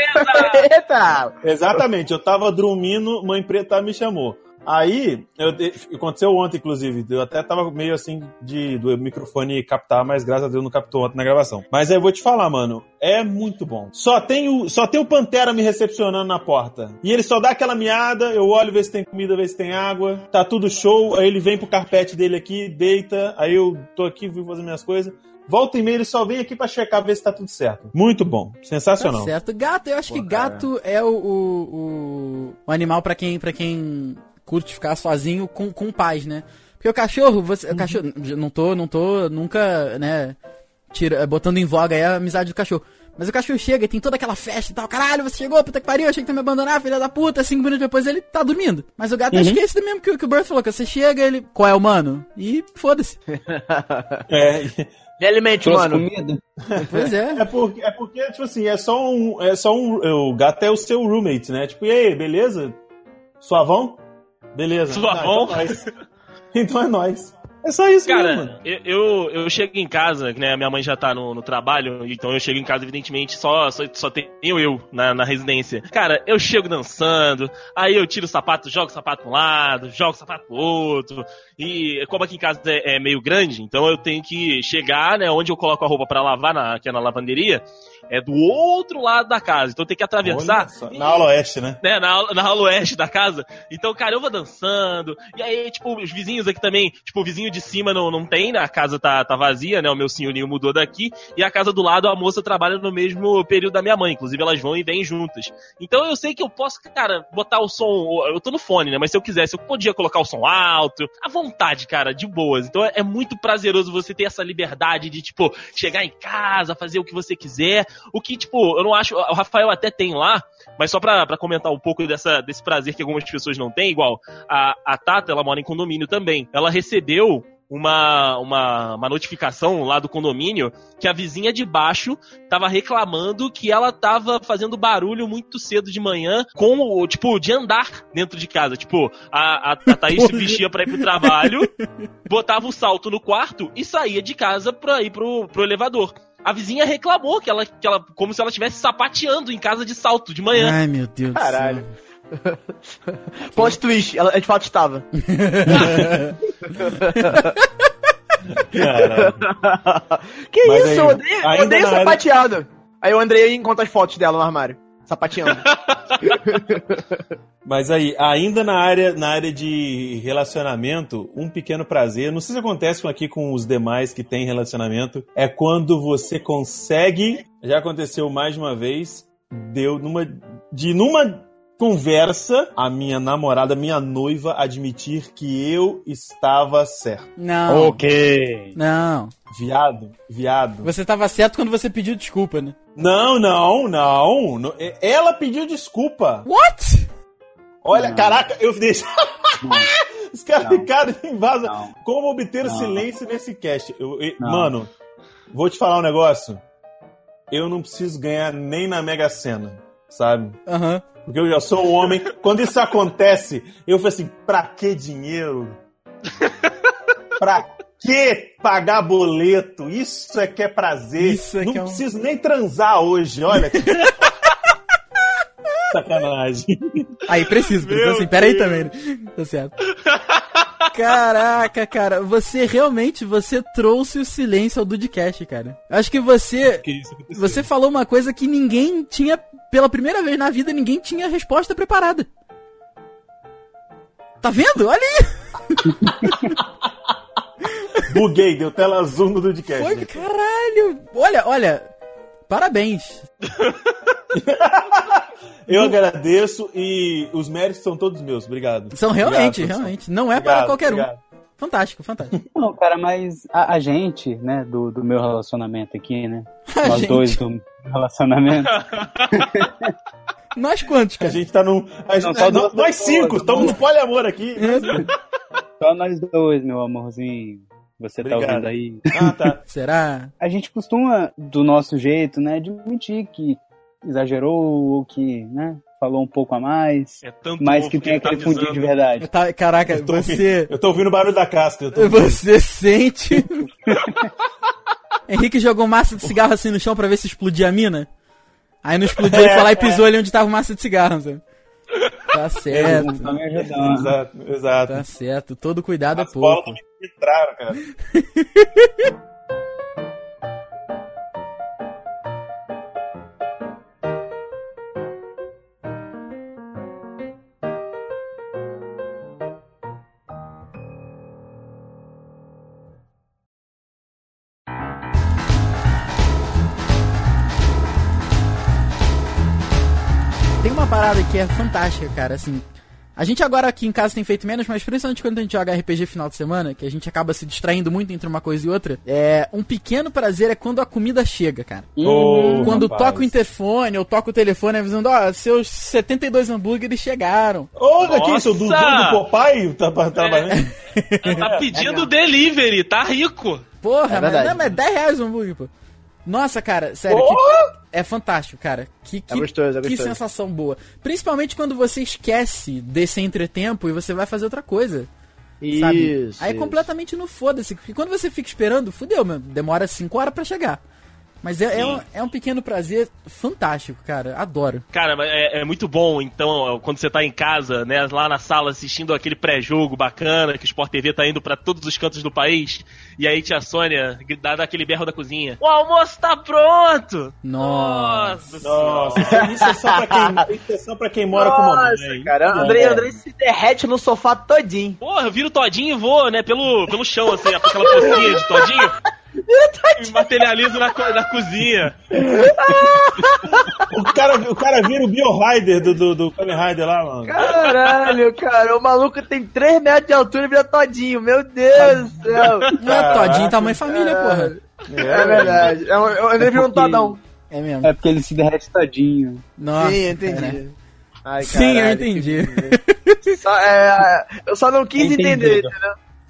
Speaker 3: Eita!
Speaker 1: Exatamente, eu tava dormindo, mãe preta me chamou. Aí, eu, aconteceu ontem, inclusive, eu até tava meio assim de do microfone captar, mas graças a Deus não captou ontem na gravação. Mas aí eu vou te falar, mano, é muito bom. Só tem o, só tem o Pantera me recepcionando na porta. E ele só dá aquela miada, eu olho, ver se tem comida, ver se tem água, tá tudo show, aí ele vem pro carpete dele aqui, deita, aí eu tô aqui, vou fazer minhas coisas. Volta e meia, ele só vem aqui pra checar, ver se tá tudo certo. Muito bom,
Speaker 2: Tá
Speaker 1: sensacional.
Speaker 2: certo. Gato, eu acho que gato é o, o, o, o animal pra quem, pra quem curte ficar sozinho com, com paz, né? Porque o cachorro, você, o cachorro, não tô, não tô nunca, né, tira, botando em voga aí a amizade do cachorro. Mas o cachorro chega e tem toda aquela festa e tal. Caralho, você chegou, puta que pariu, achei que tu me abandonar, filha da puta. Cinco minutos depois ele tá dormindo. Mas o gato acho que é esse mesmo que, o- que o Bert falou, que você chega, ele. Qual é o mano? E foda-se.
Speaker 1: É,
Speaker 3: Me alimente,
Speaker 5: Trouxe
Speaker 3: mano.
Speaker 5: comida?
Speaker 2: Pois é.
Speaker 1: É porque, é porque, tipo assim, é só um. É só um. O gato é o seu roommate, né? Tipo, e aí, beleza? Suavão? Beleza.
Speaker 4: Suavão?
Speaker 1: Ah, então é nóis. Então é nóis. É só isso, mesmo,
Speaker 4: Cara,
Speaker 1: mano.
Speaker 4: eu, eu, eu chego em casa, né? Minha mãe já tá no, no trabalho, então eu chego em casa, evidentemente, só, só, só tenho eu na, na residência. Cara, eu chego dançando, aí eu tiro o sapato, jogo o sapato pra um lado, jogo o sapato pro outro. E como aqui em casa é, é meio grande, então eu tenho que chegar, né? Onde eu coloco a roupa pra lavar, na, que é na lavanderia, é do outro lado da casa. Então tenho que atravessar.
Speaker 1: Na aula oeste, né?
Speaker 4: né, na, aula- na aula oeste da casa. Então, cara, eu vou dançando. E aí, tipo, os vizinhos aqui também, tipo, o vizinho de cima não, não tem, né? A casa tá, tá vazia, né? O meu senhorinho mudou daqui. E a casa do lado, a moça trabalha no mesmo período da minha mãe. Inclusive, elas vão e vêm juntas. Então, eu sei que eu posso, cara, botar o som. Eu tô no fone, né? Mas se eu quisesse, eu podia colocar o som alto. À vontade, cara, de boas. Então, é, é muito prazeroso você ter essa liberdade de, tipo, chegar em casa, fazer o que você quiser. O que, tipo, eu não acho. O Rafael até tem lá, mas só pra, pra comentar um pouco dessa, desse prazer que algumas pessoas não têm, igual a, a Tata, ela mora em condomínio também. Ela recebeu uma, uma, uma notificação lá do condomínio que a vizinha de baixo tava reclamando que ela tava fazendo barulho muito cedo de manhã com o, tipo, de andar dentro de casa. Tipo, a, a, a Thaís se vestia pra ir pro trabalho, botava o salto no quarto e saía de casa pra ir pro, pro elevador. A vizinha reclamou que ela, que ela, como se ela estivesse sapateando em casa de salto de manhã.
Speaker 2: Ai, meu Deus
Speaker 3: Caralho.
Speaker 2: do céu.
Speaker 3: Plot twist, ela de fato estava.
Speaker 1: Caralho.
Speaker 3: que
Speaker 1: Mas
Speaker 3: isso,
Speaker 1: aí,
Speaker 3: eu odeio, odeio sapateado. Aí o Andrei encontra as fotos dela no armário. Sapateando.
Speaker 1: Mas aí, ainda na área, na área de relacionamento, um pequeno prazer, não sei se acontece aqui com os demais que têm relacionamento, é quando você consegue, já aconteceu mais de uma vez, deu numa de numa conversa a minha namorada, minha noiva admitir que eu estava certo.
Speaker 2: Não.
Speaker 5: Ok.
Speaker 2: Não.
Speaker 1: Viado, viado.
Speaker 2: Você tava certo quando você pediu desculpa, né?
Speaker 1: Não, não, não. Ela pediu desculpa.
Speaker 2: What?
Speaker 1: Olha,
Speaker 5: Não.
Speaker 1: caraca, eu deixo. Os caras ficaram em vaza.
Speaker 5: Não.
Speaker 1: Como obter
Speaker 5: Não.
Speaker 1: silêncio nesse cast? Eu- eu- mano, vou te falar um negócio. Eu não preciso ganhar nem na Mega Sena, sabe?
Speaker 2: Aham.
Speaker 1: Porque eu já sou um homem. Quando isso acontece, eu falo assim: pra que dinheiro? Pra que pagar boleto? Isso é que é prazer.
Speaker 2: Isso é
Speaker 1: não
Speaker 2: que é um-
Speaker 1: preciso nem transar hoje, olha. Sacanagem.
Speaker 2: Aí, preciso, preciso
Speaker 4: Meu
Speaker 2: assim. Pera aí também, né? Tá certo. Caraca, cara, você realmente, você trouxe o silêncio ao Dudcast, cara. Acho que você,
Speaker 1: Que isso aconteceu.
Speaker 2: você falou uma coisa que ninguém tinha, pela primeira vez na vida, ninguém tinha resposta preparada. Tá vendo? Olha aí!
Speaker 1: Buguei, deu tela azul no Dudcast.
Speaker 2: Foi, caralho! Olha, olha, parabéns.
Speaker 1: Eu agradeço e os méritos são todos meus. Obrigado.
Speaker 2: São realmente,
Speaker 1: Obrigado,
Speaker 2: realmente. Não é
Speaker 1: Obrigado,
Speaker 2: para qualquer um.
Speaker 1: obrigado.
Speaker 2: Fantástico, fantástico.
Speaker 5: Não, cara, mas a, a gente, né, do, do meu relacionamento aqui, né?
Speaker 2: A
Speaker 5: Nós
Speaker 2: gente.
Speaker 5: dois do relacionamento.
Speaker 2: Nós quantos,
Speaker 1: A
Speaker 2: cara?
Speaker 1: gente tá num. a gente-
Speaker 5: Não, só
Speaker 1: nós- nós cinco, estamos no poliamor aqui.
Speaker 5: Só nós dois, meu amorzinho. Você tá
Speaker 1: Obrigado.
Speaker 5: ouvindo aí.
Speaker 1: Ah, tá.
Speaker 2: Será?
Speaker 5: A gente costuma, do nosso jeito, né, admitir que exagerou ou que, né, falou um pouco a mais.
Speaker 4: É tanto
Speaker 5: Mas que tem
Speaker 4: tá
Speaker 5: aquele fundinho de verdade.
Speaker 2: Tá- caraca,
Speaker 1: Eu
Speaker 2: você.
Speaker 1: ouvindo, eu tô ouvindo o barulho da casca. eu tô ouvindo.
Speaker 2: Você sente. Henrique jogou massa de cigarro assim no chão pra ver se explodia a mina. Aí não explodiu, ele foi lá e pisou ali onde tava massa de cigarro, sabe? Tá certo,
Speaker 5: tá ajudando.
Speaker 1: Exato, exato.
Speaker 2: tá certo. Todo cuidado é
Speaker 1: As bolas
Speaker 2: pouco.
Speaker 1: Entraram, cara.
Speaker 2: Tem uma parada que é fantástica, cara, assim. A gente agora aqui em casa tem feito menos, mas principalmente quando a gente joga RPG final de semana, que a gente acaba se distraindo muito entre uma coisa e outra, é um pequeno prazer é quando a comida chega, cara.
Speaker 1: Ô,
Speaker 2: Quando
Speaker 1: rapaz.
Speaker 2: toca o interfone, eu toco o telefone avisando, ó, seus 72 hambúrgueres chegaram.
Speaker 1: Ô, aqui, seu Dudu do Popeye tá trabalhando.
Speaker 4: Tá pedindo delivery, tá rico.
Speaker 2: Porra,
Speaker 3: É
Speaker 2: mas, não, mas 10 reais o hambúrguer, pô. Nossa, cara, sério,
Speaker 1: Porra!
Speaker 2: que- é fantástico, cara. Que, que,
Speaker 3: gostoso, é
Speaker 2: que
Speaker 3: gostoso.
Speaker 2: sensação boa. Principalmente quando você esquece desse entretempo e você vai fazer outra coisa. Sabe?
Speaker 3: Isso.
Speaker 2: Aí é
Speaker 3: isso.
Speaker 2: completamente no foda-se. Porque quando você fica esperando, fudeu, meu. Demora 5 horas pra chegar. Mas é, é, um, é um pequeno prazer fantástico, cara. Adoro.
Speaker 4: Cara, mas é, é muito bom, então, quando você tá em casa, né, lá na sala assistindo aquele pré-jogo bacana, que o Sport TV tá indo pra todos os cantos do país, e aí tia Sônia dá aquele berro da cozinha. O almoço tá pronto!
Speaker 2: Nossa.
Speaker 1: Nossa, isso, é só pra quem, isso é só pra quem mora com mamãe.
Speaker 3: Nossa, cara, Andrei, Andrei se derrete no sofá todinho.
Speaker 4: Porra, eu viro todinho e vou, né, pelo, pelo chão, assim, aquela pocinha de todinho. Me materializo na, co- na cozinha.
Speaker 1: O cara, o cara vira o Bio-Rider do, do, do Kamen Rider lá, mano.
Speaker 3: Caralho, cara, o maluco tem 3 metros de altura e vira todinho, meu Deus do céu.
Speaker 2: Não é todinho, tamanho família, porra.
Speaker 3: É verdade, é um- é um- Andrei vira um todão.
Speaker 2: É mesmo.
Speaker 5: É porque ele se derrete todinho.
Speaker 2: Nossa.
Speaker 3: Sim, entendi. Ai,
Speaker 2: Sim, eu entendi.
Speaker 3: Só, é, eu só não quis entender, entendeu?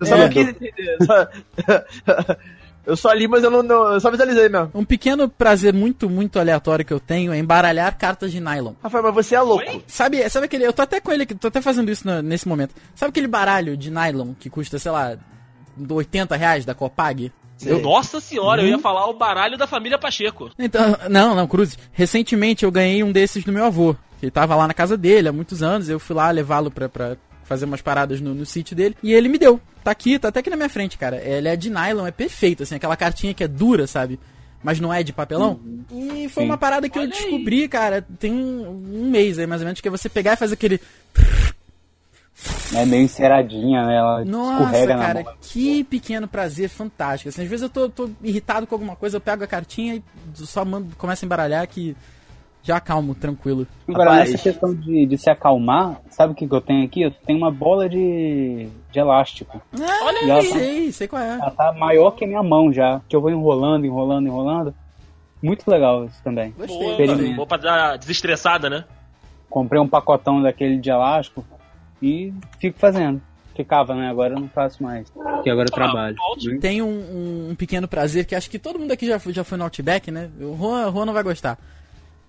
Speaker 3: Eu só
Speaker 2: É.
Speaker 3: não quis entender. Só... eu só li, mas eu não, não eu só visualizei mesmo.
Speaker 2: Um pequeno prazer muito, muito aleatório que eu tenho é embaralhar cartas de nylon.
Speaker 3: Rafael, mas você é louco.
Speaker 2: Sabe, sabe aquele. Eu tô até com ele aqui, tô até fazendo isso na- nesse momento. Sabe aquele baralho de nylon que custa, sei lá, 80 reais da Copag?
Speaker 3: Sei.
Speaker 4: Nossa senhora, eu ia falar o baralho da família Pacheco.
Speaker 2: Então, não, não, Cruz. Recentemente eu ganhei um desses do meu avô. Ele tava lá na casa dele há muitos anos. Eu fui lá levá-lo pra, pra fazer umas paradas no, no sítio dele. E ele me deu. Tá aqui, tá até aqui na minha frente, cara. Ele é de nylon, é perfeito, assim, aquela cartinha que é dura, sabe? Mas não é de papelão. E foi
Speaker 5: Sim.
Speaker 2: uma parada que eu
Speaker 4: Olha aí.
Speaker 2: descobri, cara, tem um, um mês aí, mais ou menos, que é você pegar e fazer aquele.
Speaker 5: É meio enceradinha, né? Ela
Speaker 2: Nossa,
Speaker 5: escorrega na
Speaker 2: cara,
Speaker 5: mão.
Speaker 2: que pequeno prazer fantástico. Assim, às vezes eu tô, tô irritado com alguma coisa, eu pego a cartinha e só mando, começo a embaralhar que já acalmo, tranquilo.
Speaker 5: Agora,
Speaker 3: Rapaz.
Speaker 5: nessa questão de, de se acalmar, sabe o que, que eu tenho aqui? Eu tenho uma bola de, de elástico.
Speaker 2: Olha
Speaker 5: Já
Speaker 2: aí,
Speaker 5: tá.
Speaker 2: sei, sei qual é.
Speaker 5: Ela tá maior que a minha mão já. Que eu vou enrolando, enrolando, enrolando. Muito legal isso também.
Speaker 2: Gostei.
Speaker 4: Boa, boa pra dar desestressada, né?
Speaker 5: Comprei um pacotão daquele de elástico e fico fazendo. Ficava, né? Agora eu não faço mais. Porque agora eu trabalho.
Speaker 4: Ah, ótimo.
Speaker 2: Tem um, um- um pequeno prazer que acho que todo mundo aqui já, foi- já foi no Outback, né? O Juan, o Juan não vai gostar.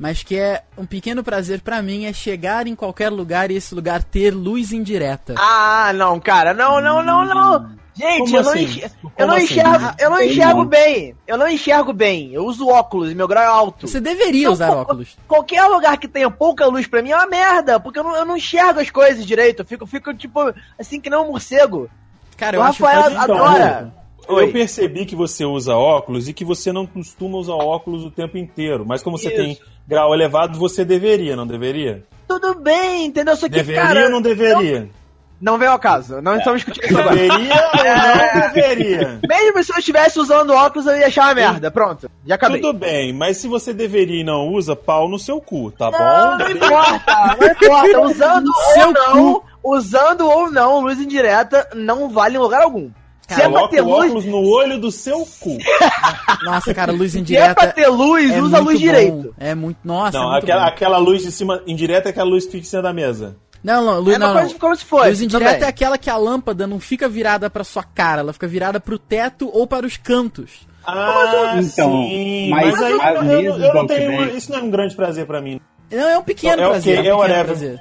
Speaker 2: Mas que é um pequeno prazer pra mim é chegar em qualquer lugar e esse lugar ter luz indireta.
Speaker 3: Ah, não, cara, não, não, não, não. Gente,
Speaker 1: Como
Speaker 3: eu não,
Speaker 1: assim?
Speaker 3: enxergo,
Speaker 1: Como
Speaker 3: eu não
Speaker 1: assim?
Speaker 3: enxergo, eu não
Speaker 5: Sei
Speaker 3: enxergo
Speaker 5: não.
Speaker 3: bem. Eu não enxergo bem. Eu uso óculos e meu grau é alto.
Speaker 2: Você deveria
Speaker 3: Não,
Speaker 2: usar óculos.
Speaker 3: Qualquer lugar que tenha pouca luz pra mim é uma merda, porque eu não, eu não enxergo as coisas direito. Eu fico, fico tipo, assim que nem um morcego.
Speaker 2: Cara,
Speaker 3: O
Speaker 2: eu acho
Speaker 3: Rafael adora. Oi.
Speaker 1: Eu percebi que você usa óculos e que você não costuma usar óculos o tempo inteiro. Mas como você
Speaker 3: Isso.
Speaker 1: tem grau elevado, você deveria, não deveria?
Speaker 3: Tudo bem, entendeu? Só que,
Speaker 1: Deveria
Speaker 3: cara,
Speaker 1: ou não deveria?
Speaker 3: não vem ao caso. Não estamos discutindo isso agora.
Speaker 1: Deveria ou não deveria?
Speaker 3: Mesmo se eu estivesse usando óculos, eu ia achar uma merda. Pronto, já acabei.
Speaker 1: Tudo bem, mas se você deveria e não usa, pau no seu cu, tá
Speaker 3: Não,
Speaker 1: bom?
Speaker 3: não importa, não importa. Usando
Speaker 2: Seu
Speaker 3: ou não, usando ou não, luz indireta não vale em lugar algum. Se é pra ter
Speaker 1: o
Speaker 3: luz,
Speaker 1: óculos no olho do seu cu.
Speaker 2: Nossa, cara, luz
Speaker 3: se é
Speaker 2: indireta.
Speaker 3: pra ter luz,
Speaker 2: é
Speaker 3: usa a luz
Speaker 2: bom.
Speaker 3: direito.
Speaker 2: É muito. Nossa, é
Speaker 1: Não,
Speaker 2: muito
Speaker 1: aquela,
Speaker 2: bom.
Speaker 1: aquela luz de cima indireta é aquela luz que fica em cima da mesa.
Speaker 2: Não, não, luz,
Speaker 3: É uma
Speaker 2: não,
Speaker 3: coisa
Speaker 2: não.
Speaker 3: como se fosse.
Speaker 2: Luz indireta
Speaker 3: também.
Speaker 2: é aquela que a lâmpada não fica virada pra sua cara, ela fica virada pro teto ou para os cantos.
Speaker 1: Ah,
Speaker 5: Então,
Speaker 1: sim.
Speaker 5: mas
Speaker 1: Mas, aí eu, eu, eu não tenho. Isso não é um grande prazer pra mim.
Speaker 2: Não, é um pequeno
Speaker 1: É ok,
Speaker 2: prazer.
Speaker 1: é
Speaker 2: um pequeno
Speaker 1: whatever.
Speaker 2: prazer.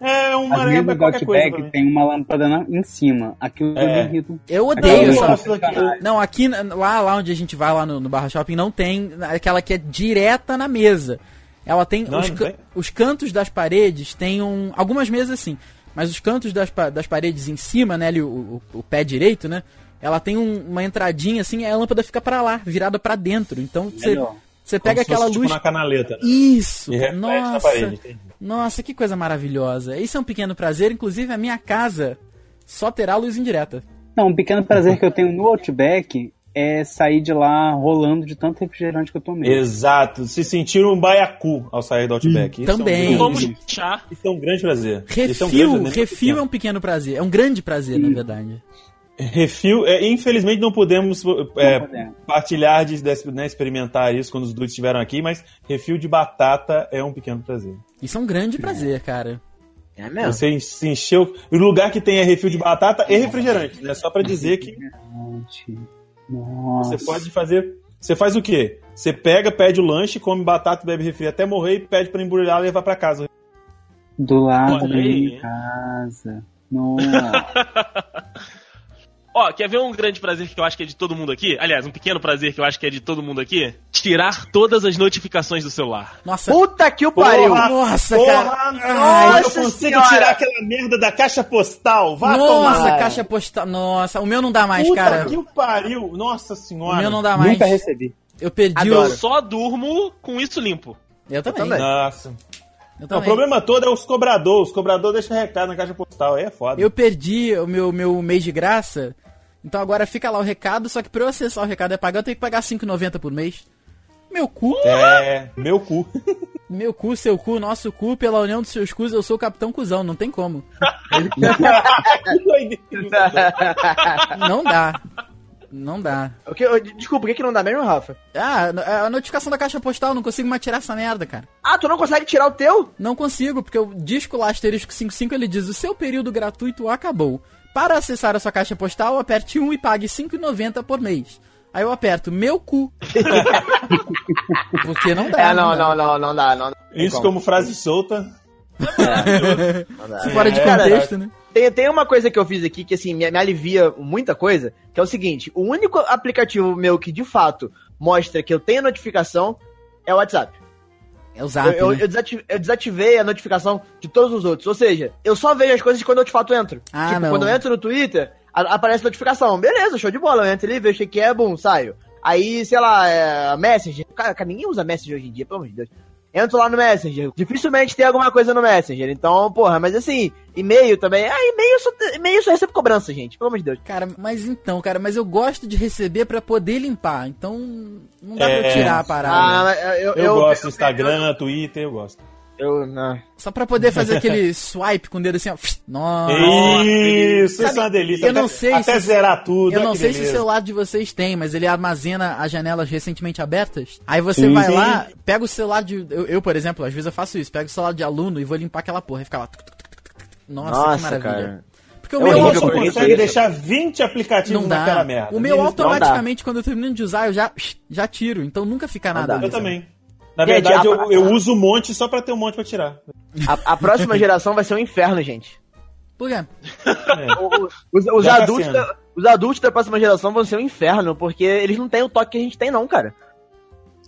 Speaker 1: É uma
Speaker 5: As
Speaker 1: é
Speaker 5: do
Speaker 1: qualquer coisa.
Speaker 5: Outback tem uma lâmpada na- em cima. Aquilo
Speaker 1: É.
Speaker 5: me irrita.
Speaker 2: Eu odeio
Speaker 1: eu
Speaker 2: essa.
Speaker 1: eu-
Speaker 2: Não, aqui, lá, lá onde a gente vai, lá no, no Barra Shopping, não tem aquela que é direta na mesa. Ela tem,
Speaker 1: Não,
Speaker 2: os,
Speaker 1: não tem?
Speaker 2: os cantos das paredes tem um, algumas mesas assim, mas os cantos das, das paredes em cima, né, ali o, o- o pé direito, né, ela tem um- uma entradinha assim, e a lâmpada fica pra lá, virada pra dentro. Então você
Speaker 5: Melhor.
Speaker 2: Você pega
Speaker 1: Como se
Speaker 2: aquela
Speaker 1: fosse,
Speaker 2: luz
Speaker 1: Tipo, na canaleta.
Speaker 2: Isso!
Speaker 1: E reflete na
Speaker 2: Nossa!
Speaker 1: parede.
Speaker 2: Nossa, que coisa maravilhosa. Isso é um pequeno prazer, inclusive a minha casa só terá luz indireta.
Speaker 5: Não, um pequeno prazer que eu tenho no Outback é sair de lá rolando de tanto refrigerante que eu tomei.
Speaker 1: Exato. Se sentir um baiacu ao sair do Outback. Isso
Speaker 2: Também.
Speaker 1: É um
Speaker 4: Vamos
Speaker 1: grande,
Speaker 4: chá.
Speaker 1: isso é um grande prazer. Isso é um
Speaker 2: Refil,
Speaker 1: grande-
Speaker 2: refil é um pequeno prazer. É um grande prazer, na verdade.
Speaker 1: Refil, é, infelizmente não podemos é,
Speaker 5: Não podemos.
Speaker 1: partilhar, de, de- né, experimentar isso quando os dudes estiveram aqui, mas refil de batata é um pequeno prazer.
Speaker 2: Isso é um grande prazer, cara.
Speaker 3: É mesmo.
Speaker 1: Você se encheu. O lugar que tem é refil de batata e refrigerante, né? Só pra dizer que
Speaker 5: Refrigerante. Nossa.
Speaker 1: você pode fazer. Você faz o quê? Você pega, pede o lanche, come batata, bebe refri até morrer e pede pra embrulhar e levar pra casa.
Speaker 5: Do lado da minha casa. Nossa.
Speaker 4: Ó, quer ver um grande prazer que eu acho que é de todo mundo aqui? Aliás, um pequeno prazer que eu acho que é de todo mundo aqui? Tirar todas as notificações do celular.
Speaker 2: Nossa,
Speaker 3: Puta que o pariu!
Speaker 2: nossa,
Speaker 1: Porra,
Speaker 2: cara.
Speaker 1: não,
Speaker 2: Ai,
Speaker 1: eu
Speaker 3: nossa
Speaker 1: consigo
Speaker 3: senhora.
Speaker 1: tirar aquela merda da caixa postal. Vá
Speaker 2: nossa,
Speaker 1: tomar.
Speaker 2: caixa postal. Nossa, o meu não dá mais,
Speaker 1: Puta
Speaker 2: cara.
Speaker 1: que o pariu. Nossa
Speaker 2: O
Speaker 1: senhora.
Speaker 2: meu não dá mais.
Speaker 5: Nunca recebi.
Speaker 2: Eu perdi
Speaker 3: Adoro.
Speaker 2: o.
Speaker 4: Só durmo com isso limpo.
Speaker 2: Eu também.
Speaker 3: também.
Speaker 1: Nossa.
Speaker 2: Eu
Speaker 1: Não, o problema todo é os cobradores. Os cobradores deixam recado na caixa postal. Aí é foda.
Speaker 2: Eu perdi o meu, meu mês de graça. Então agora fica lá o recado, só que pra eu acessar o recado é pagar, eu tenho que pagar 5,90 por mês. Meu cu,
Speaker 1: É, meu cu.
Speaker 2: meu cu, seu cu, nosso cu, pela união dos seus cus, eu sou o capitão cuzão, não tem como. Não dá. Não dá.
Speaker 3: O que- eu- desculpa, por que, que não dá mesmo, Rafa?
Speaker 2: Ah, a notificação da caixa postal, não consigo mais tirar essa merda, cara.
Speaker 3: Ah, tu não consegue tirar o teu?
Speaker 2: Não consigo, porque o disco lá, asterisco 55, ele diz: o seu período gratuito acabou. Para acessar a sua caixa postal, aperte 1 e pague 5,90 por mês. Aí eu aperto meu cu. porque não dá.
Speaker 3: é, não,
Speaker 2: dá.
Speaker 3: não, não, não dá. Não, não tem
Speaker 1: Isso
Speaker 3: como.
Speaker 1: frase solta.
Speaker 3: Não dá.
Speaker 2: Fora de
Speaker 1: É,
Speaker 2: contexto, né?
Speaker 3: Tem, tem uma coisa que eu fiz aqui que, assim, me, me alivia muita coisa, que é o seguinte, o único aplicativo meu que, de fato, mostra que eu tenho notificação é o WhatsApp.
Speaker 2: É o zap.
Speaker 3: eu,
Speaker 2: né?
Speaker 3: eu desativei, eu desativei a notificação de todos os outros. Ou seja, eu só vejo as coisas quando eu de fato entro.
Speaker 2: Ah,
Speaker 3: tipo,
Speaker 2: não.
Speaker 3: quando eu entro no Twitter, a- aparece notificação. Beleza, show de bola. Eu entro ali, vejo o que é, bum, saio. Aí, sei lá, é, Messenger. Cara, cara, ninguém usa Messenger hoje em dia, pelo amor de Deus. Entro lá no Messenger. Dificilmente tem alguma coisa no Messenger. Então, porra, mas assim, e-mail também. Ah, e-mail eu só, e-mail eu só recebo cobrança, gente. Pelo amor de Deus.
Speaker 2: Cara, mas então, cara, mas eu gosto de receber pra poder limpar. Então, não dá pra eu
Speaker 1: É.
Speaker 2: tirar a parada.
Speaker 3: Ah, mas eu,
Speaker 1: Eu, gosto do Instagram, Twitter, eu gosto.
Speaker 3: Eu, não.
Speaker 2: Só pra poder fazer aquele swipe com o dedo assim, ó. Nossa.
Speaker 1: Isso,
Speaker 2: Sabe,
Speaker 1: isso é uma delícia.
Speaker 2: eu
Speaker 1: até,
Speaker 2: não sei
Speaker 1: até
Speaker 2: se-
Speaker 1: zerar tudo.
Speaker 2: Eu não sei se o
Speaker 1: beleza.
Speaker 2: celular de vocês tem, mas ele armazena as janelas recentemente abertas. Aí você
Speaker 1: Sim,
Speaker 2: vai
Speaker 1: sim.
Speaker 2: lá, pega o celular de. Eu, eu, por exemplo, às vezes eu faço isso, pego o celular de aluno e vou limpar aquela porra. E fica lá. tuc. Nossa, que
Speaker 3: Nossa,
Speaker 2: maravilha.
Speaker 3: cara.
Speaker 2: Porque o
Speaker 3: É
Speaker 2: meu
Speaker 3: horrível,
Speaker 1: consegue
Speaker 3: isso.
Speaker 1: deixar 20 aplicativos
Speaker 2: não dá.
Speaker 1: naquela merda.
Speaker 2: O meu automaticamente, quando eu termino de usar, eu já, já tiro. Então nunca fica nada.
Speaker 1: Eu
Speaker 2: sabe?
Speaker 1: também. Na
Speaker 3: Gente,
Speaker 1: verdade,
Speaker 3: a-
Speaker 1: eu, eu uso um monte só pra ter um monte pra tirar.
Speaker 3: A, a próxima geração vai ser um inferno, gente.
Speaker 2: Por quê?
Speaker 1: É.
Speaker 3: O- Os, os
Speaker 1: tá
Speaker 3: adultos
Speaker 1: sendo.
Speaker 3: da, os adultos da próxima geração vão ser um inferno, porque eles não têm o toque que a gente tem, não, cara.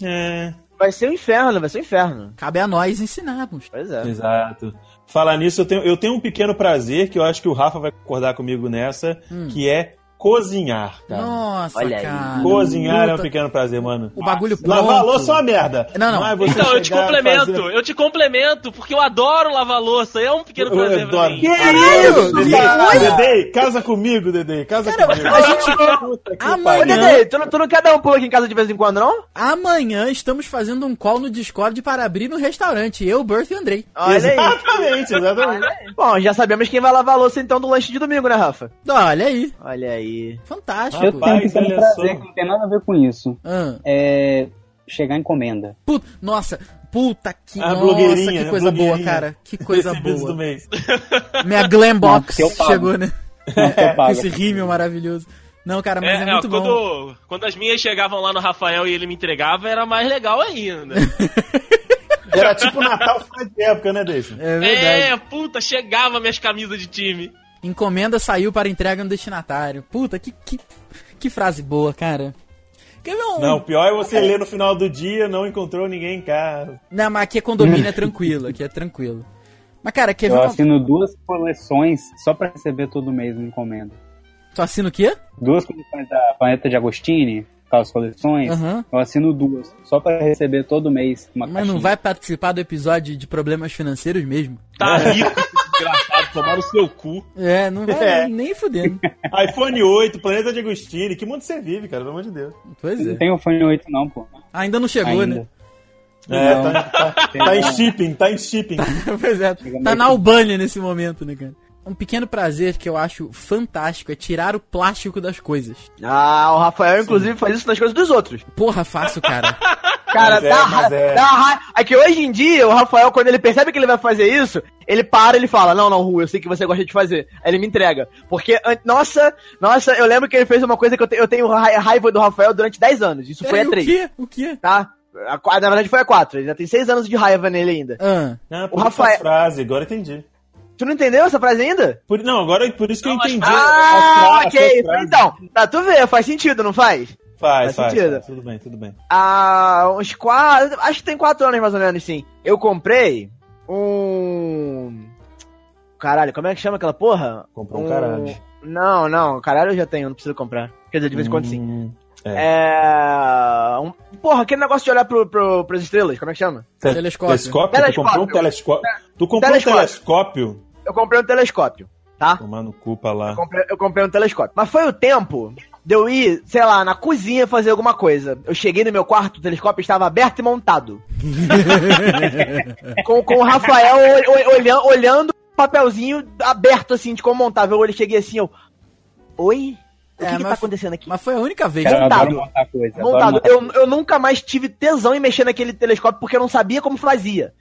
Speaker 1: É,
Speaker 3: Vai ser um inferno, vai ser um inferno.
Speaker 2: Cabe a nós ensinarmos.
Speaker 3: Pois é.
Speaker 1: exato. Falar nisso, eu tenho, eu tenho um pequeno prazer que eu acho que o Rafa vai concordar comigo nessa,
Speaker 2: Hum.
Speaker 1: que é cozinhar, cara.
Speaker 2: Nossa,
Speaker 3: Olha aí.
Speaker 2: cara.
Speaker 1: Cozinhar é um pequeno prazer, mano.
Speaker 2: O bagulho pronto.
Speaker 1: Lavar a louça é uma merda.
Speaker 2: Não, não.
Speaker 1: é você
Speaker 4: Então, eu te complemento,
Speaker 1: fazer-
Speaker 4: eu te complemento, porque eu adoro lavar louça, é um pequeno
Speaker 1: Eu
Speaker 4: prazer pra
Speaker 1: adoro.
Speaker 4: mim.
Speaker 2: Caralho!
Speaker 1: Dedê, Dedê, casa comigo, Dedê, casa
Speaker 2: Cara,
Speaker 1: comigo.
Speaker 2: a gente- Amanhã-
Speaker 3: Ô, tu, não- tu não quer dar um pulo aqui em casa de vez em quando, não?
Speaker 2: Amanhã estamos fazendo um call no Discord para abrir no restaurante. Eu, Berth e Andrei.
Speaker 3: Olha aí.
Speaker 1: Exatamente, exatamente.
Speaker 3: Bom, já sabemos quem vai lavar a louça então do lanche de domingo, né, Rafa?
Speaker 2: Olha aí.
Speaker 3: Olha aí. Aí.
Speaker 2: Fantástico.
Speaker 5: Eu tenho um
Speaker 1: Rapaz,
Speaker 5: pequeno
Speaker 1: olha
Speaker 5: prazer que não tem nada a ver com isso.
Speaker 2: Ah,
Speaker 5: É chegar encomenda.
Speaker 2: puta, nossa, puta que,
Speaker 1: A
Speaker 2: nossa, que
Speaker 1: a
Speaker 2: coisa boa, cara. Que coisa boa.
Speaker 1: do mês.
Speaker 2: Minha Glam Box
Speaker 5: pago.
Speaker 2: chegou, né?
Speaker 5: Não, pago.
Speaker 2: esse rímel maravilhoso. Não, cara, mas é,
Speaker 4: É, é,
Speaker 2: muito bom.
Speaker 4: quando, quando as minhas chegavam lá no Rafael e ele me entregava, era mais legal ainda.
Speaker 1: Era tipo Natal fora de época, né, Deixa?
Speaker 2: É verdade.
Speaker 4: é, puta, chegava minhas camisas de time.
Speaker 2: Encomenda saiu para entrega no destinatário. Puta, que, que, que frase boa, cara. Ver.
Speaker 1: Não, o pior é você ler no final do dia, não encontrou ninguém em casa.
Speaker 2: Não, mas aqui é condomínio, é tranquilo. Aqui é tranquilo. Mas, cara, quer ver
Speaker 5: Eu
Speaker 2: uma...
Speaker 5: assino duas coleções só pra receber todo mês uma encomenda.
Speaker 2: Tu assina o quê?
Speaker 5: Duas coleções da Planeta de Agostini, aquelas coleções,
Speaker 2: Aham.
Speaker 5: eu assino duas, só pra receber todo mês uma
Speaker 2: Mas
Speaker 5: caixinha.
Speaker 2: não vai participar do episódio de problemas financeiros mesmo?
Speaker 4: Tá rico, desgraçado, tomar no seu cu.
Speaker 2: É, não vai
Speaker 1: É.
Speaker 2: nem fudendo.
Speaker 1: iPhone 8, Planeta de Agostini, que mundo você vive, cara, pelo amor de Deus.
Speaker 2: Pois
Speaker 5: Não
Speaker 2: é.
Speaker 5: tem o iPhone 8 não, pô.
Speaker 2: Ainda não chegou,
Speaker 5: Ainda.
Speaker 2: né?
Speaker 1: É,
Speaker 5: Não.
Speaker 1: tá, tá- tá em shipping, tá em shipping.
Speaker 2: pois é. Tá na Albânia nesse momento, né, cara? Um pequeno prazer que eu acho fantástico é tirar o plástico das coisas.
Speaker 3: Ah, o Rafael, inclusive, faz isso nas coisas dos outros.
Speaker 2: Porra, faço, cara.
Speaker 3: Cara,
Speaker 1: Mas é,
Speaker 3: dá,
Speaker 1: mas é.
Speaker 3: dá raiva. É que hoje em dia, o Rafael, quando ele percebe que ele vai fazer isso, ele para e ele fala: Não, não, Ru, eu sei que você gosta de fazer. Aí ele me entrega. Porque, nossa, nossa, eu lembro que ele fez uma coisa que eu, te- eu tenho ra- raiva do Rafael durante 10 anos. Isso foi
Speaker 2: Peraí,
Speaker 3: a
Speaker 2: o
Speaker 3: 3.
Speaker 2: quê? O quê?
Speaker 3: Tá? A, na verdade foi a 4. Ele já tem 6 anos de raiva nele ainda.
Speaker 2: Ah,
Speaker 1: Ah,
Speaker 3: O Rafael-
Speaker 1: essa frase, agora entendi.
Speaker 3: Tu não entendeu essa frase ainda?
Speaker 1: Por- não, agora por isso que eu
Speaker 4: Não, mas-
Speaker 1: entendi.
Speaker 3: Ah,
Speaker 1: a
Speaker 3: ok.
Speaker 1: frase.
Speaker 3: Então, tá, tu vê, faz sentido, não faz?
Speaker 1: Faz,
Speaker 3: faz
Speaker 1: faz,
Speaker 3: sentido.
Speaker 1: faz. Tudo bem, tudo bem.
Speaker 3: Há uns quatro. Acho que tem quatro anos mais ou menos, sim. Eu comprei um. Caralho, como é que chama aquela porra?
Speaker 1: Comprou um caralho.
Speaker 3: Não, não, caralho eu já tenho, não preciso comprar. Quer dizer, de vez em quando sim.
Speaker 1: Hum,
Speaker 3: É. Um... Porra, aquele negócio de olhar pro, pro, pras estrelas, como é que chama?
Speaker 1: Te-
Speaker 2: Telescópio.
Speaker 1: Telescópio? Tu
Speaker 3: Telescópio.
Speaker 1: comprou um telescópio? Tu comprou
Speaker 3: Telescópio.
Speaker 1: um telescópio?
Speaker 3: Eu comprei um telescópio, tá?
Speaker 1: Tomar no cu pra lá.
Speaker 3: Eu comprei, eu comprei um telescópio. Mas foi o tempo de eu ir, sei lá, na cozinha fazer alguma coisa. Eu cheguei no meu quarto, o telescópio estava aberto e montado. com, com o Rafael ol- ol- olhando, olhando o papelzinho aberto, assim, de como montava. Eu cheguei assim, eu... Oi? O que,
Speaker 2: É,
Speaker 3: que tá
Speaker 2: mas-
Speaker 3: acontecendo aqui?
Speaker 2: mas foi a única vez.
Speaker 5: Cara, eu
Speaker 3: montado.
Speaker 5: montar coisa.
Speaker 3: Montado. Eu, eu nunca mais tive tesão em mexer naquele telescópio porque eu não sabia como fazia.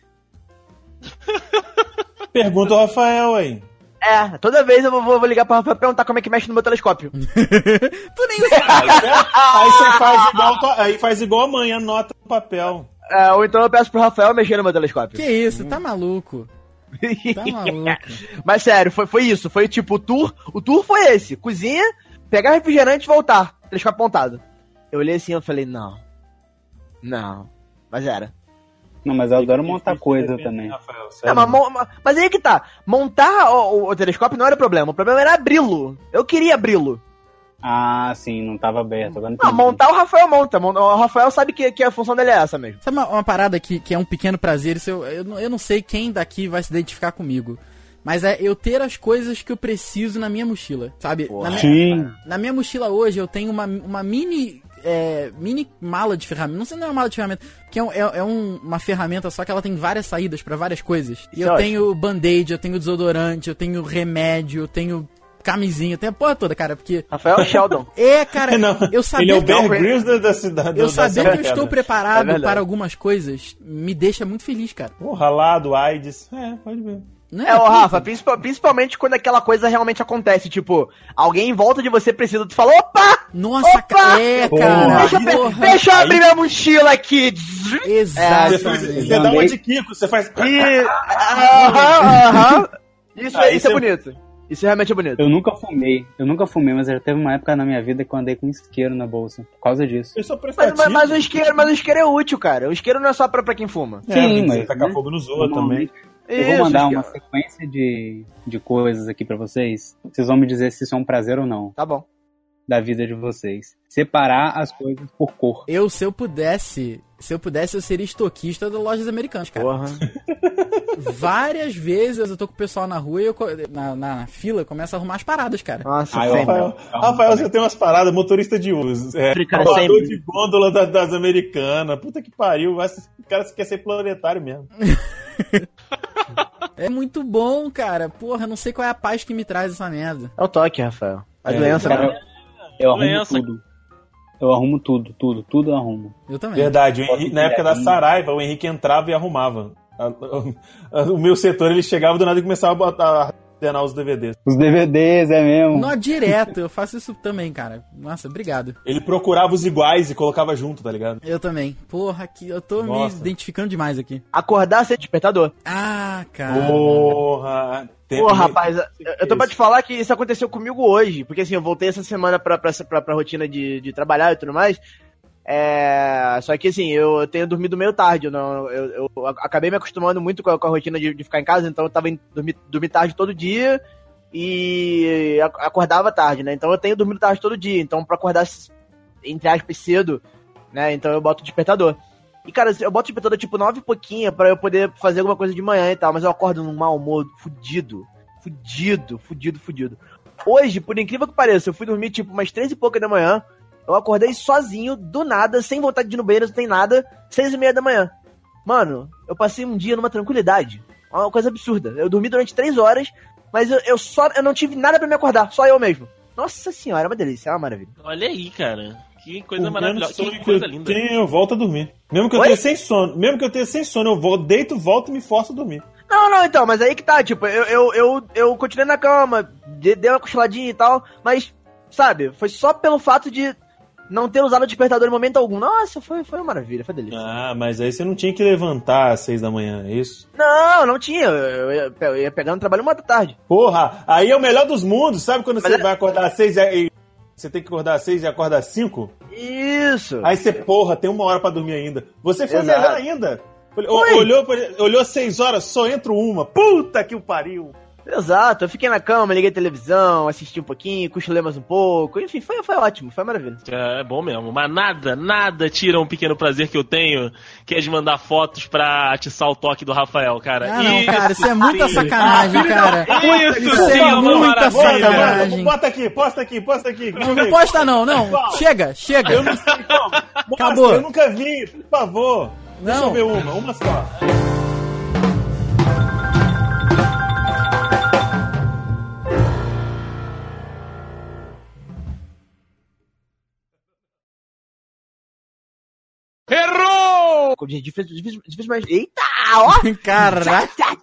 Speaker 1: Pergunta ao Rafael aí.
Speaker 3: É, toda vez eu vou, vou ligar pra Rafael perguntar como é que mexe no meu telescópio.
Speaker 2: Tu nem usa.
Speaker 1: Aí você faz igual, aí faz igual a mãe, anota no papel.
Speaker 3: É, ou então eu peço pro Rafael mexer no meu telescópio.
Speaker 2: que isso, tá maluco. Tá maluco.
Speaker 3: Mas sério, foi, foi isso. Foi tipo, o tour. O tour foi esse: cozinha, pegar refrigerante e voltar. Telescópio apontado. Eu olhei assim e falei, não. Não. Mas era.
Speaker 5: Não, mas eu adoro montar coisa também.
Speaker 1: Rafael,
Speaker 3: Não,
Speaker 1: sério.
Speaker 3: mas, mas aí que tá. Montar o, o- o telescópio não era o problema. O problema era abri-lo. Eu queria abri-lo.
Speaker 5: Ah, sim, não tava aberto. Agora
Speaker 3: Não,
Speaker 5: entendi.
Speaker 3: montar o Rafael monta. Mon- O Rafael sabe que, que a função dele é essa mesmo.
Speaker 2: Sabe uma, uma parada que, que é um pequeno prazer? Isso eu, eu, não- eu não sei quem daqui vai se identificar comigo. Mas é eu ter as coisas que eu preciso na minha mochila, sabe? Na minha,
Speaker 5: Sim.
Speaker 2: na minha mochila hoje eu tenho uma, uma mini. É, mini mala de ferramenta. Não sei se não é uma mala de ferramenta, porque é, um- é- é um- uma ferramenta só que ela tem várias saídas pra várias coisas. E eu
Speaker 3: é
Speaker 2: tenho band-aid, eu tenho desodorante, eu tenho remédio, eu tenho camisinha, eu tenho a porra toda, cara, porque.
Speaker 3: Rafael Sheldon.
Speaker 2: É, cara,
Speaker 1: Não,
Speaker 2: eu sabia
Speaker 1: ele é o
Speaker 2: que
Speaker 1: Bear Grylls da, da cidade.
Speaker 2: eu
Speaker 1: Serra
Speaker 2: que eu estou.
Speaker 3: É
Speaker 2: preparado
Speaker 3: verdade.
Speaker 2: para algumas coisas me deixa muito feliz, cara.
Speaker 1: Porra, ralado, AIDS. É, pode ver.
Speaker 2: Não
Speaker 3: É, ô. Rafa, principal- principalmente quando aquela coisa realmente acontece. Tipo, alguém em volta de você precisa. Tu fala, opa!
Speaker 2: Nossa,
Speaker 3: Opa!
Speaker 2: cara, é, cara.
Speaker 3: Deixa eu, deixa eu abrir minha mochila aqui.
Speaker 2: Exatamente.
Speaker 1: você dá uma de Kiko, você faz.
Speaker 3: Aham, aham. Isso, é-
Speaker 1: Aí
Speaker 3: isso é bonito. Isso realmente é bonito.
Speaker 5: Eu nunca fumei. Eu nunca fumei, mas já teve uma época na minha vida que eu andei com um isqueiro na bolsa. Por causa disso.
Speaker 1: Eu sou
Speaker 3: Mas,
Speaker 1: prestativo.
Speaker 3: mas, mas o isqueiro, mas o isqueiro é útil, cara. O isqueiro não é só pra, pra quem fuma.
Speaker 1: É,
Speaker 5: Sim,
Speaker 1: você
Speaker 5: mas,
Speaker 1: tacar
Speaker 5: né?
Speaker 1: fogo nos outros também.
Speaker 5: Eu vou mandar uma sequência de, de coisas aqui pra vocês. Vocês vão me dizer se isso é um prazer ou não
Speaker 3: Tá bom.
Speaker 5: da vida de vocês. Separar as coisas por cor.
Speaker 2: Eu, se eu pudesse, se eu pudesse, eu seria estoquista das lojas americanas, cara.
Speaker 3: Porra.
Speaker 2: Várias vezes eu tô com o pessoal na rua e eu, na, na, na fila eu começo a arrumar as paradas, cara.
Speaker 3: Nossa,
Speaker 5: Ah,
Speaker 3: sempre.
Speaker 1: Rafael, Rafael, você tem umas paradas, motorista de uso. É,
Speaker 3: sempre.
Speaker 1: de gôndola da- das americanas. Puta que pariu. Esse cara quer ser planetário mesmo.
Speaker 2: É muito bom, cara. Porra, não sei qual é a paz que me traz essa merda.
Speaker 3: É o toque, Rafael. A
Speaker 1: É,
Speaker 3: doença,
Speaker 5: Cara,
Speaker 3: né?
Speaker 5: Eu arrumo
Speaker 4: Doença.
Speaker 5: tudo. Eu arrumo tudo, tudo, tudo eu arrumo.
Speaker 2: Eu também.
Speaker 1: Verdade, o Henrique- na época da Saraiva, o Henrique entrava e arrumava. O meu setor, ele chegava do nada e começava a botar, a ordenar os DVDs.
Speaker 5: Os DVDs, é mesmo.
Speaker 2: Nó direto, eu faço isso também, cara. Nossa, obrigado.
Speaker 1: Ele procurava os iguais e colocava junto, tá ligado?
Speaker 2: Eu também. Porra, aqui, eu tô
Speaker 1: Nossa.
Speaker 2: me identificando demais aqui.
Speaker 3: Acordar sem despertador.
Speaker 2: Ah, cara.
Speaker 1: Porra!
Speaker 3: Pô, rapaz, eu, eu tô pra te falar que isso aconteceu comigo hoje. Porque assim, eu voltei essa semana pra, pra, pra, pra rotina de, de trabalhar e tudo mais. É, só que assim, eu tenho dormido meio tarde. Eu, não, eu, eu acabei me acostumando muito com a, com a rotina de, de ficar em casa, então eu tava dormir tarde todo dia e ac- acordava tarde, né? Então eu tenho dormido tarde todo dia. Então pra acordar, entre aspas, cedo, né? Então eu boto despertador. E, cara, eu boto despertador tipo nove e pouquinho pra eu poder fazer alguma coisa de manhã e tal, mas eu acordo num mau humor fudido. Fudido, fudido, fudido. Hoje, por incrível que pareça, eu fui dormir tipo umas três e pouca da manhã. Eu acordei sozinho, do nada, sem vontade de ir no banheiro, sem nada, seis e meia da manhã. Mano, eu passei um dia numa tranquilidade. Uma coisa absurda. Eu dormi durante três horas, mas eu, eu só eu não tive nada pra me acordar, só eu mesmo. Nossa senhora, é uma delícia, é uma maravilha.
Speaker 4: Olha aí, cara. Que coisa
Speaker 1: O
Speaker 4: maravilhosa. Que coisa
Speaker 1: eu
Speaker 4: linda.
Speaker 1: tenho, eu volto a dormir. Mesmo que eu
Speaker 3: Oi?
Speaker 1: tenha sem sono, mesmo que eu tenha sem sono, eu vou, deito, volto e me forço a dormir.
Speaker 3: Não, não, então, mas aí que tá, tipo, eu, eu, eu, eu continuei na cama, de- dei uma cochiladinha e tal, mas, sabe, foi só pelo fato de não ter usado o despertador em momento algum. Nossa, foi, foi uma maravilha, foi delícia.
Speaker 1: Ah, mas aí você não tinha que levantar às seis da manhã, é isso?
Speaker 3: Não, não tinha, eu ia, eu ia pegar no trabalho uma da tarde.
Speaker 1: Porra, aí é o melhor dos mundos, sabe quando
Speaker 3: Mas
Speaker 1: você
Speaker 3: é-
Speaker 1: vai acordar às seis e você tem que acordar às seis e acorda às cinco?
Speaker 3: Isso.
Speaker 1: Aí você, porra, tem uma hora pra dormir ainda. Você foi
Speaker 3: Exato.
Speaker 1: melhor ainda. Olhou, olhou seis horas, só entro uma. Puta que o pariu.
Speaker 3: Exato, eu fiquei na cama, liguei a televisão, assisti um pouquinho, cochilei mais um pouco, enfim, foi, foi ótimo, foi maravilha.
Speaker 4: É, é bom mesmo, mas nada, nada tira um pequeno prazer que eu tenho, que é de mandar fotos pra atiçar o toque do Rafael, cara.
Speaker 2: Ah, não, cara, isso é muita
Speaker 4: sim.
Speaker 2: sacanagem, cara.
Speaker 4: Isso,
Speaker 2: Isso
Speaker 4: sim,
Speaker 2: é muita sacanagem.
Speaker 1: bota, aqui, posta aqui, posta aqui.
Speaker 2: Não, posta não, não. Chega, chega.
Speaker 1: Eu não sei como.
Speaker 2: Acabou.
Speaker 1: Eu nunca vi, por favor. Deixa
Speaker 2: Não.
Speaker 1: eu ver uma, uma só.
Speaker 3: Difícil, difícil, difícil, mas. Eita! Ó!
Speaker 2: Caraca.